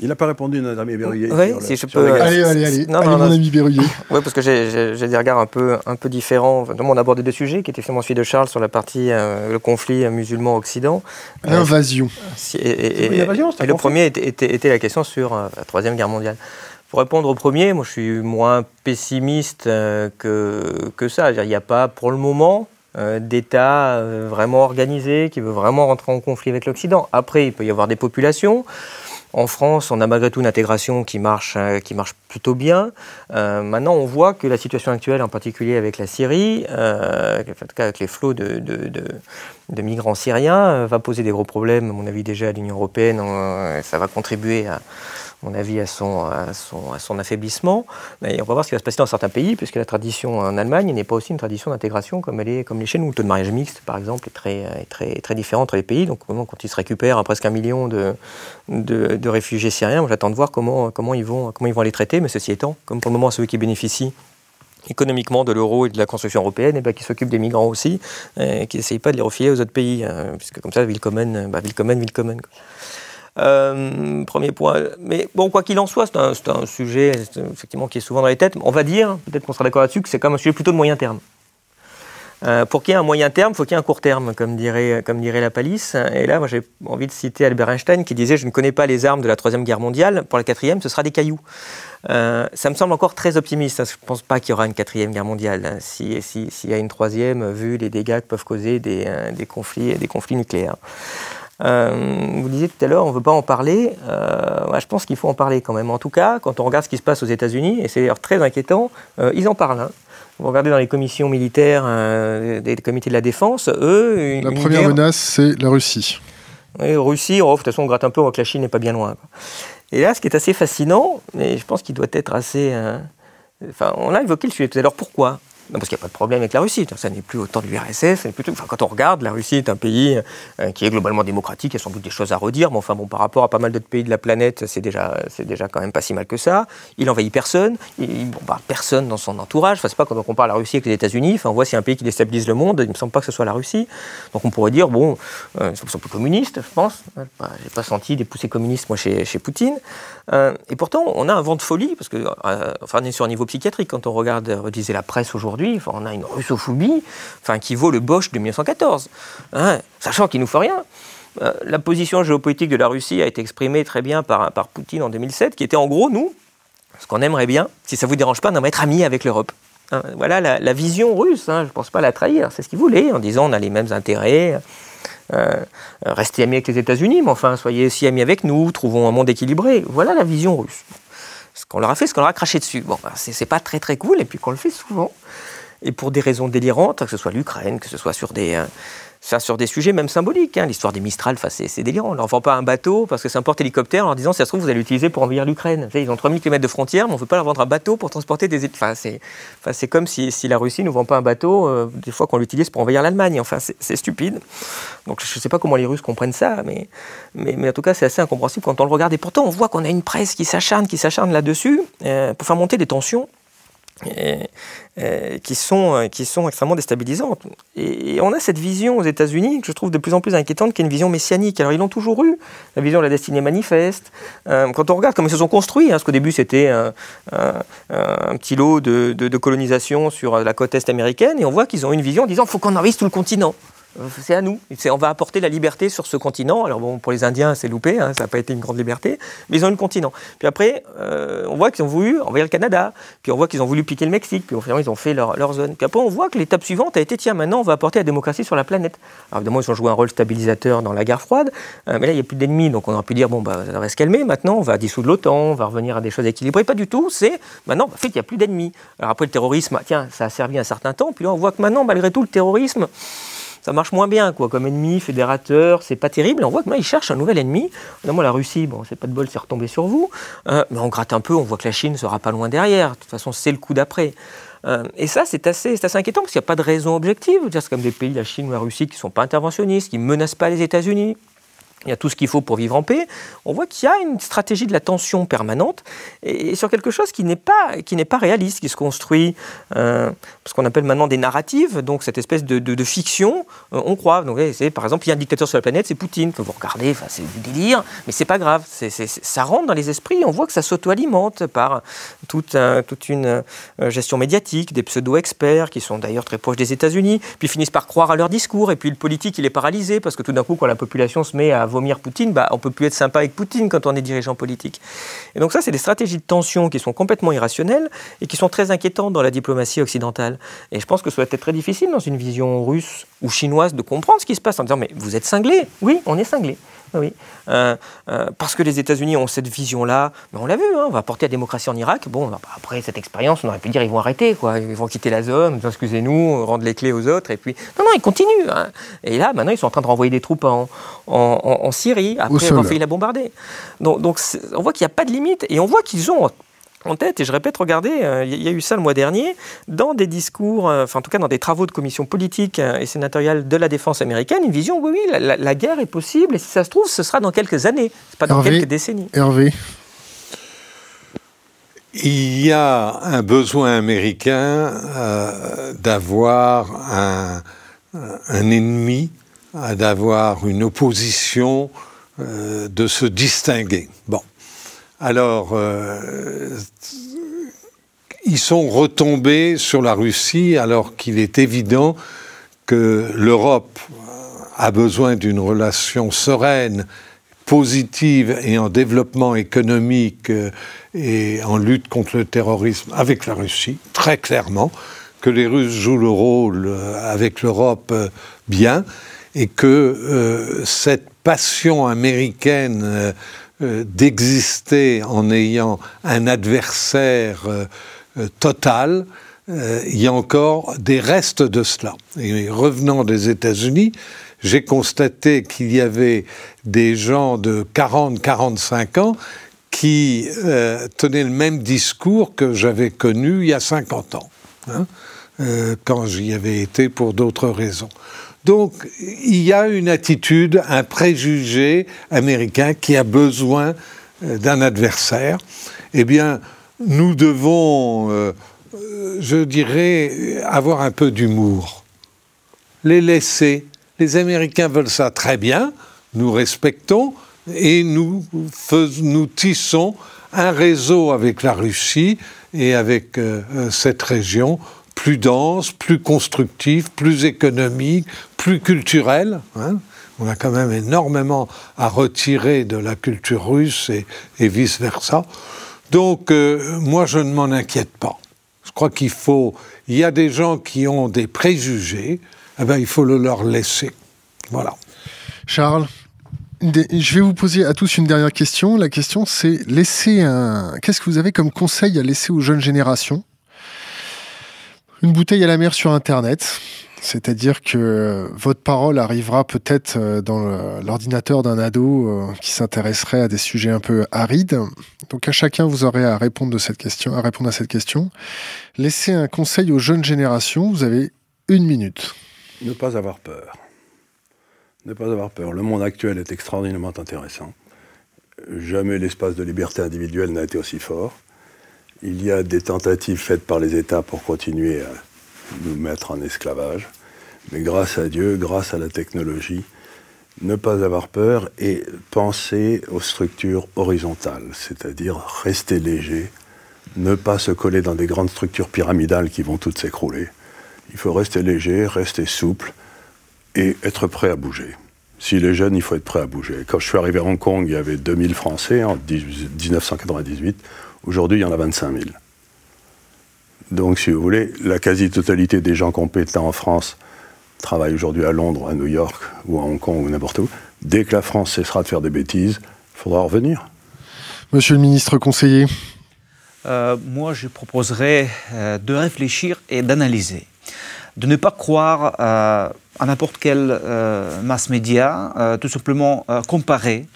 Il n'a pas répondu, notre ami Berruyer. Oui, si je peux. Allez, allez, allez. Non, mon ami Berruyer. Oui, parce que j'ai des regards un peu, un peu différents. on a abordé deux sujets, qui étaient finalement celui de Charles sur la partie, euh, le conflit musulman-occident. L'invasion. et, et, le premier était, était, la question sur euh, la Troisième Guerre mondiale. Pour répondre au premier, moi je suis moins pessimiste euh, que, que ça. Il n'y a pas, pour le moment, d'État vraiment organisé qui veut vraiment rentrer en conflit avec l'Occident. Après, il peut y avoir des populations. En France, on a malgré tout une intégration qui marche, euh, qui marche plutôt bien. Euh, maintenant, on voit que la situation actuelle, en particulier avec la Syrie, euh, en tout cas avec les flots de, de migrants syriens, va poser des gros problèmes, à mon avis, déjà à l'Union européenne. ça va contribuer à mon avis, à son, à à affaiblissement. On va voir ce qui va se passer dans certains pays, puisque la tradition en Allemagne n'est pas aussi une tradition d'intégration comme elle est les chez nous. Le taux de mariage mixte, par exemple, est très, est très, très différent entre les pays. Donc, quand ils se récupèrent presque un million de, réfugiés syriens, j'attends de voir comment, ils vont, les traiter. Mais ceci étant, comme pour le moment, ceux qui bénéficient économiquement de l'euro et de la construction européenne, et ben, qui s'occupent des migrants aussi, et qui n'essayent pas de les refiler aux autres pays, hein, puisque comme ça, Willkommen, bah, Willkommen, Willkommen. Euh, premier point. Mais bon, quoi qu'il en soit, c'est un, sujet qui est souvent dans les têtes. On va dire, peut-être qu'on sera d'accord là-dessus, que c'est quand même un sujet plutôt de moyen terme. Euh, pour qu'il y ait un moyen terme, il faut qu'il y ait un court terme, comme dirait, la palisse. Et là, moi, j'ai envie de citer Albert Einstein qui disait Je ne connais pas les armes de la Troisième Guerre mondiale, pour la quatrième, ce sera des cailloux. Euh, ça me semble encore très optimiste. Je ne pense pas qu'il y aura une quatrième guerre mondiale. S'il si, y a une troisième, vu les dégâts que peuvent causer des, conflits, des conflits nucléaires. Vous disiez tout à l'heure, on ne veut pas en parler. je pense qu'il faut en parler quand même. En tout cas, quand on regarde ce qui se passe aux États-Unis, et c'est d'ailleurs très inquiétant, ils en parlent. Hein. Vous regardez dans les commissions militaires des comités de la défense, eux. La première menace, c'est la Russie. Oui, Russie, oh, de toute façon, on gratte un peu, on voit que la Chine n'est pas bien loin. Et là, ce qui est assez fascinant, mais je pense qu'il doit être assez. Enfin, on a évoqué le sujet tout à l'heure. Pourquoi? Non, parce qu'il n'y a pas de problème avec la Russie. Ça n'est plus autant. Plutôt... Enfin, quand on regarde, la Russie est un pays euh, qui est globalement démocratique. Il y a sans doute des choses à redire. Mais enfin, bon, par rapport à pas mal d'autres pays de la planète, c'est déjà, quand même pas si mal que ça. Il envahit personne. Bombarde personne dans son entourage. Enfin, c'est pas quand on compare la Russie avec les États-Unis. Enfin, on voit c'est un pays qui déstabilise le monde. Il ne me semble pas que ce soit la Russie. Donc on pourrait dire, bon, euh, ils sont plus communistes, je pense. J'ai pas senti des poussées communistes, moi, chez Poutine. Euh, et pourtant, on a un vent de folie, parce que, enfin, on est sur un niveau psychiatrique. Quand on regarde, redisait la presse aujourd'hui, enfin, on a une russophobie enfin, qui vaut le Bosch de 1914, hein, sachant qu'il ne nous fait rien. Euh, la position géopolitique de la Russie a été exprimée très bien par, par Poutine en 2007, qui était en gros, nous, ce qu'on aimerait bien, si ça ne vous dérange pas, d'être amis avec l'Europe. Hein, voilà la, vision russe, hein, je ne pense pas la trahir, c'est ce qu'il voulait, en disant on a les mêmes intérêts, euh, restez amis avec les États-Unis, mais enfin soyez aussi amis avec nous, trouvons un monde équilibré. Voilà la vision russe. Ce qu'on leur a fait, ce qu'on leur a craché dessus. Bon, ben, c'est pas très très cool, et puis qu'on le fait souvent et pour des raisons délirantes, que ce soit l'Ukraine, que ce soit sur des, euh, sur des sujets même symboliques. Hein. L'histoire des Mistral, c'est délirant. On ne leur vend pas un bateau parce que c'est un porte-hélicoptère en leur disant, si ça se trouve, vous allez l'utiliser pour envahir l'Ukraine. Ils ont 3000 km de frontières, mais on ne veut pas leur vendre un bateau pour transporter des... Enfin, c'est comme si, la Russie ne vend pas un bateau, euh, des fois qu'on l'utilise pour envahir l'Allemagne. Enfin, c'est stupide. Donc je ne sais pas comment les Russes comprennent ça, mais en tout cas, c'est assez incompréhensible quand on le regarde. Et pourtant, on voit qu'on a une presse qui s'acharne, qui s'acharne là-dessus euh, pour faire monter des tensions. Et, qui, sont, euh, qui sont extrêmement déstabilisantes. Et, on a cette vision aux États-Unis que je trouve de plus en plus inquiétante, qui est une vision messianique. Alors ils l'ont toujours eu, la vision de la destinée manifeste. Euh, quand on regarde comment ils se sont construits, hein, parce qu'au début c'était un, petit lot de, colonisation sur la côte est américaine, et on voit qu'ils ont une vision en disant faut qu'on envahisse tout le continent c'est à nous. On va apporter la liberté sur ce continent. Alors bon, pour les Indiens, c'est loupé, hein, ça n'a pas été une grande liberté, mais ils ont eu le continent. Puis après, euh, on voit qu'ils ont voulu envahir le Canada, puis on voit qu'ils ont voulu piquer le Mexique, puis finalement ils ont fait leur, zone. Puis après, on voit que l'étape suivante a été, tiens, maintenant on va apporter la démocratie sur la planète. Alors évidemment, ils ont joué un rôle stabilisateur dans la guerre froide, euh, mais là, il n'y a plus d'ennemis, donc on aurait pu dire, bon, bah, ça va se calmer, maintenant on va dissoudre l'OTAN, on va revenir à des choses équilibrées. Pas du tout, c'est maintenant, en fait, il n'y a plus d'ennemis. Alors après, le terrorisme, tiens, ça a servi un certain temps, puis là, on voit que maintenant, malgré tout, le terrorisme, ça marche moins bien, quoi. Comme ennemi, fédérateur, c'est pas terrible. On voit que là, ils cherchent un nouvel ennemi. Notamment la Russie, bon, c'est pas de bol, c'est retombé sur vous. Euh, mais on gratte un peu, on voit que la Chine sera pas loin derrière. De toute façon, c'est le coup d'après. Euh, et ça, c'est assez, assez inquiétant parce qu'il n'y a pas de raison objective. C'est comme des pays, la Chine ou la Russie, qui ne sont pas interventionnistes, qui ne menacent pas les États-Unis il y a tout ce qu'il faut pour vivre en paix, on voit qu'il y a une stratégie de la tension permanente et, sur quelque chose qui n'est pas, pas réaliste, qui se construit, euh, ce qu'on appelle maintenant des narratives, donc cette espèce de, fiction, euh, on croit. Donc, c'est, par exemple, il y a un dictateur sur la planète, c'est Poutine, que vous regardez, c'est du délire, mais c'est pas grave, ça rentre dans les esprits, on voit que ça s'auto-alimente par toute, toute une euh, gestion médiatique, des pseudo-experts qui sont d'ailleurs très proches des États-Unis, puis finissent par croire à leur discours, et puis le politique, il est paralysé, parce que tout d'un coup, quand la population se met à vomir Poutine, bah, on peut plus être sympa avec Poutine quand on est dirigeant politique. Et donc ça, c'est des stratégies de tension qui sont complètement irrationnelles et qui sont très inquiétantes dans la diplomatie occidentale. Et je pense que ça doit être très difficile dans une vision russe ou chinoise de comprendre ce qui se passe en disant mais vous êtes cinglé. Oui, on est cinglé. Oui, euh, euh, parce que les États-Unis ont cette vision-là. Mais on l'a vu, hein, on va porter la démocratie en Irak. Bon, bah, après cette expérience, on aurait pu dire ils vont arrêter, quoi. Ils vont quitter la zone, excusez-nous, rendre les clés aux autres, et puis non, non, ils continuent. Hein. Et là, maintenant, ils sont en train de renvoyer des troupes en, en, Syrie après avoir failli la bombarder. Donc, donc on voit qu'il n'y a pas de limite, et on voit qu'ils ont en tête, et je répète, regardez, euh, il y a eu ça le mois dernier, dans des discours, euh, enfin en tout cas dans des travaux de commission politique euh, et sénatoriale de la défense américaine, une vision, oui, oui, la, guerre est possible, et si ça se trouve, ce sera dans quelques années, pas dans quelques décennies. Hervé il y a un besoin américain d'avoir un, un, ennemi, d'avoir une opposition, de se distinguer. Bon. Alors, euh, ils sont retombés sur la Russie alors qu'il est évident que l'Europe a besoin d'une relation sereine, positive et en développement économique euh, et en lutte contre le terrorisme avec la Russie, très clairement, que les Russes jouent le rôle euh, avec l'Europe bien, et que cette passion américaine d'exister en ayant un adversaire total, il y a encore des restes de cela. Revenant des États-Unis, j'ai constaté qu'il y avait des gens de 40-45 ans qui euh, tenaient le même discours que j'avais connu il y a 50 ans, hein, euh, quand j'y avais été pour d'autres raisons. Donc il y a une attitude, un préjugé américain qui a besoin euh, d'un adversaire. Eh bien, nous devons, je dirais, avoir un peu d'humour, les laisser les Américains veulent ça très bien, nous respectons et nous, tissons un réseau avec la Russie et avec euh, euh, cette région plus dense, plus constructif, plus économique, plus culturel. Hein. On a quand même énormément à retirer de la culture russe et, vice-versa. Donc, euh, moi, je ne m'en inquiète pas. Je crois qu'il faut. Il y a des gens qui ont des préjugés eh ben, il faut le leur laisser. Voilà. Charles, je vais vous poser à tous une dernière question. La question, c'est laisser un. Qu'est-ce que vous avez comme conseil à laisser aux jeunes générations? Une bouteille à la mer sur Internet. C'est-à-dire que votre parole arrivera peut-être euh, dans l'ordinateur d'un ado euh, qui s'intéresserait à des sujets un peu arides. Donc à chacun, vous aurez à répondre de cette question, à répondre à cette question. Laissez un conseil aux jeunes générations. Vous avez une minute. Ne pas avoir peur. Ne pas avoir peur. Le monde actuel est extraordinairement intéressant. Jamais l'espace de liberté individuelle n'a été aussi fort. Il y a des tentatives faites par les États pour continuer à nous mettre en esclavage. Mais grâce à Dieu, grâce à la technologie, ne pas avoir peur et penser aux structures horizontales, c'est-à-dire rester léger, ne pas se coller dans des grandes structures pyramidales qui vont toutes s'écrouler. Il faut rester léger, rester souple et être prêt à bouger. S'il est jeune, il faut être prêt à bouger. Quand je suis arrivé à Hong Kong, il y avait 2000 Français en 1998. Aujourd'hui, il y en a 25 000. Donc, si vous voulez, la quasi-totalité des gens compétents en France travaillent aujourd'hui à Londres, à New York ou à Hong Kong ou n'importe où. Dès que la France cessera de faire des bêtises, il faudra revenir. Monsieur le ministre conseiller euh, Moi, je proposerais euh, de réfléchir et d'analyser de ne pas croire euh, à n'importe quel euh, mass média, euh, tout simplement comparer,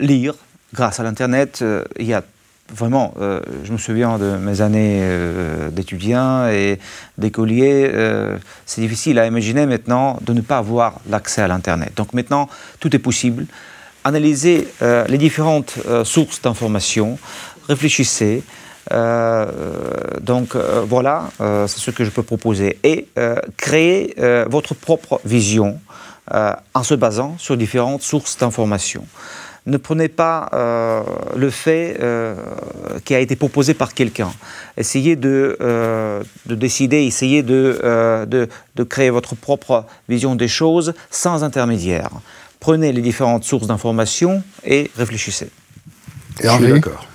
lire. Grâce à l'Internet, il y a vraiment, je me souviens de mes années d'étudiant et d'écolier, c'est difficile à imaginer maintenant de ne pas avoir l'accès à l'Internet. Donc maintenant, tout est possible. Analysez les différentes sources d'informations, réfléchissez, euh, donc euh, voilà, euh, c'est ce que je peux proposer. Et créer votre propre vision en se basant sur différentes sources d'informations. Ne prenez pas le fait qui a été proposé par quelqu'un. Essayez de, de, décider, essayez de, de, de, créer votre propre vision des choses sans intermédiaire. Prenez les différentes sources d'informations et réfléchissez. Je suis d'accord.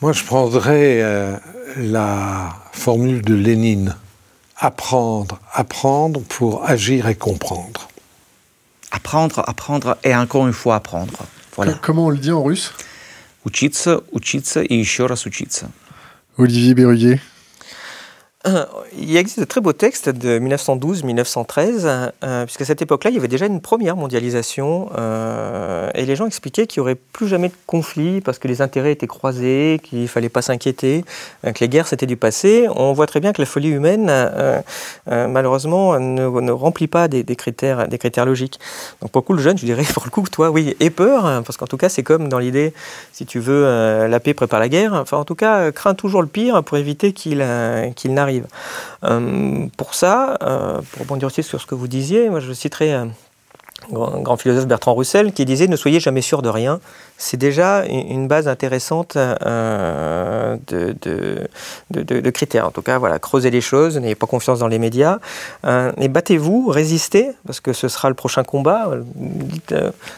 Moi, je prendrais euh, la formule de Lénine. Apprendre, apprendre pour agir et comprendre. Apprendre, apprendre et encore une fois apprendre. Voilà. Comment on le dit en russe Учиться, учиться и еще раз учиться. Olivier Berruyer il existe de très beaux textes de 1912-1913, euh, puisqu'à cette époque-là, il y avait déjà une première mondialisation, euh, et les gens expliquaient qu'il n'y aurait plus jamais de conflit, parce que les intérêts étaient croisés, qu'il ne fallait pas s'inquiéter, euh, que les guerres c'était du passé. On voit très bien que la folie humaine, malheureusement, ne, remplit pas des, critères, des critères logiques. Donc pour le coup, le jeune, je dirais, pour le coup, toi, oui, aie peur, hein, parce qu'en tout cas, c'est comme dans l'idée, si tu veux, la paix prépare la guerre. Enfin, en tout cas, crains toujours le pire pour éviter qu'il qu'il n'arrive. Euh, pour ça, euh, pour rebondir aussi sur ce que vous disiez, moi je citerai grand, philosophe Bertrand Russell qui disait ne soyez jamais sûr de rien. C'est déjà une base intéressante euh, de, de, critères. En tout cas, voilà, creusez les choses, n'ayez pas confiance dans les médias. et battez-vous, résistez, parce que ce sera le prochain combat.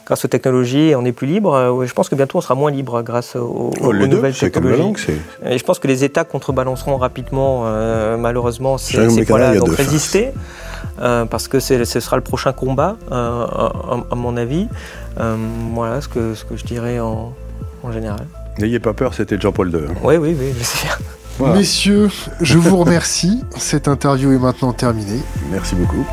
grâce aux technologies, on est plus libre. je pense que bientôt, on sera moins libre grâce aux, oh, nouvelles technologies. et je pense que les États contrebalanceront rapidement, malheureusement, ces, ces points-là. Donc résistez. Parce que ce sera le prochain combat, à, mon avis. voilà ce que, ce que je dirais en, général. N'ayez pas peur, c'était Jean-Paul II. Hein. Oui, oui, oui, je sais Messieurs, je vous remercie. Cette interview est maintenant terminée. Merci beaucoup.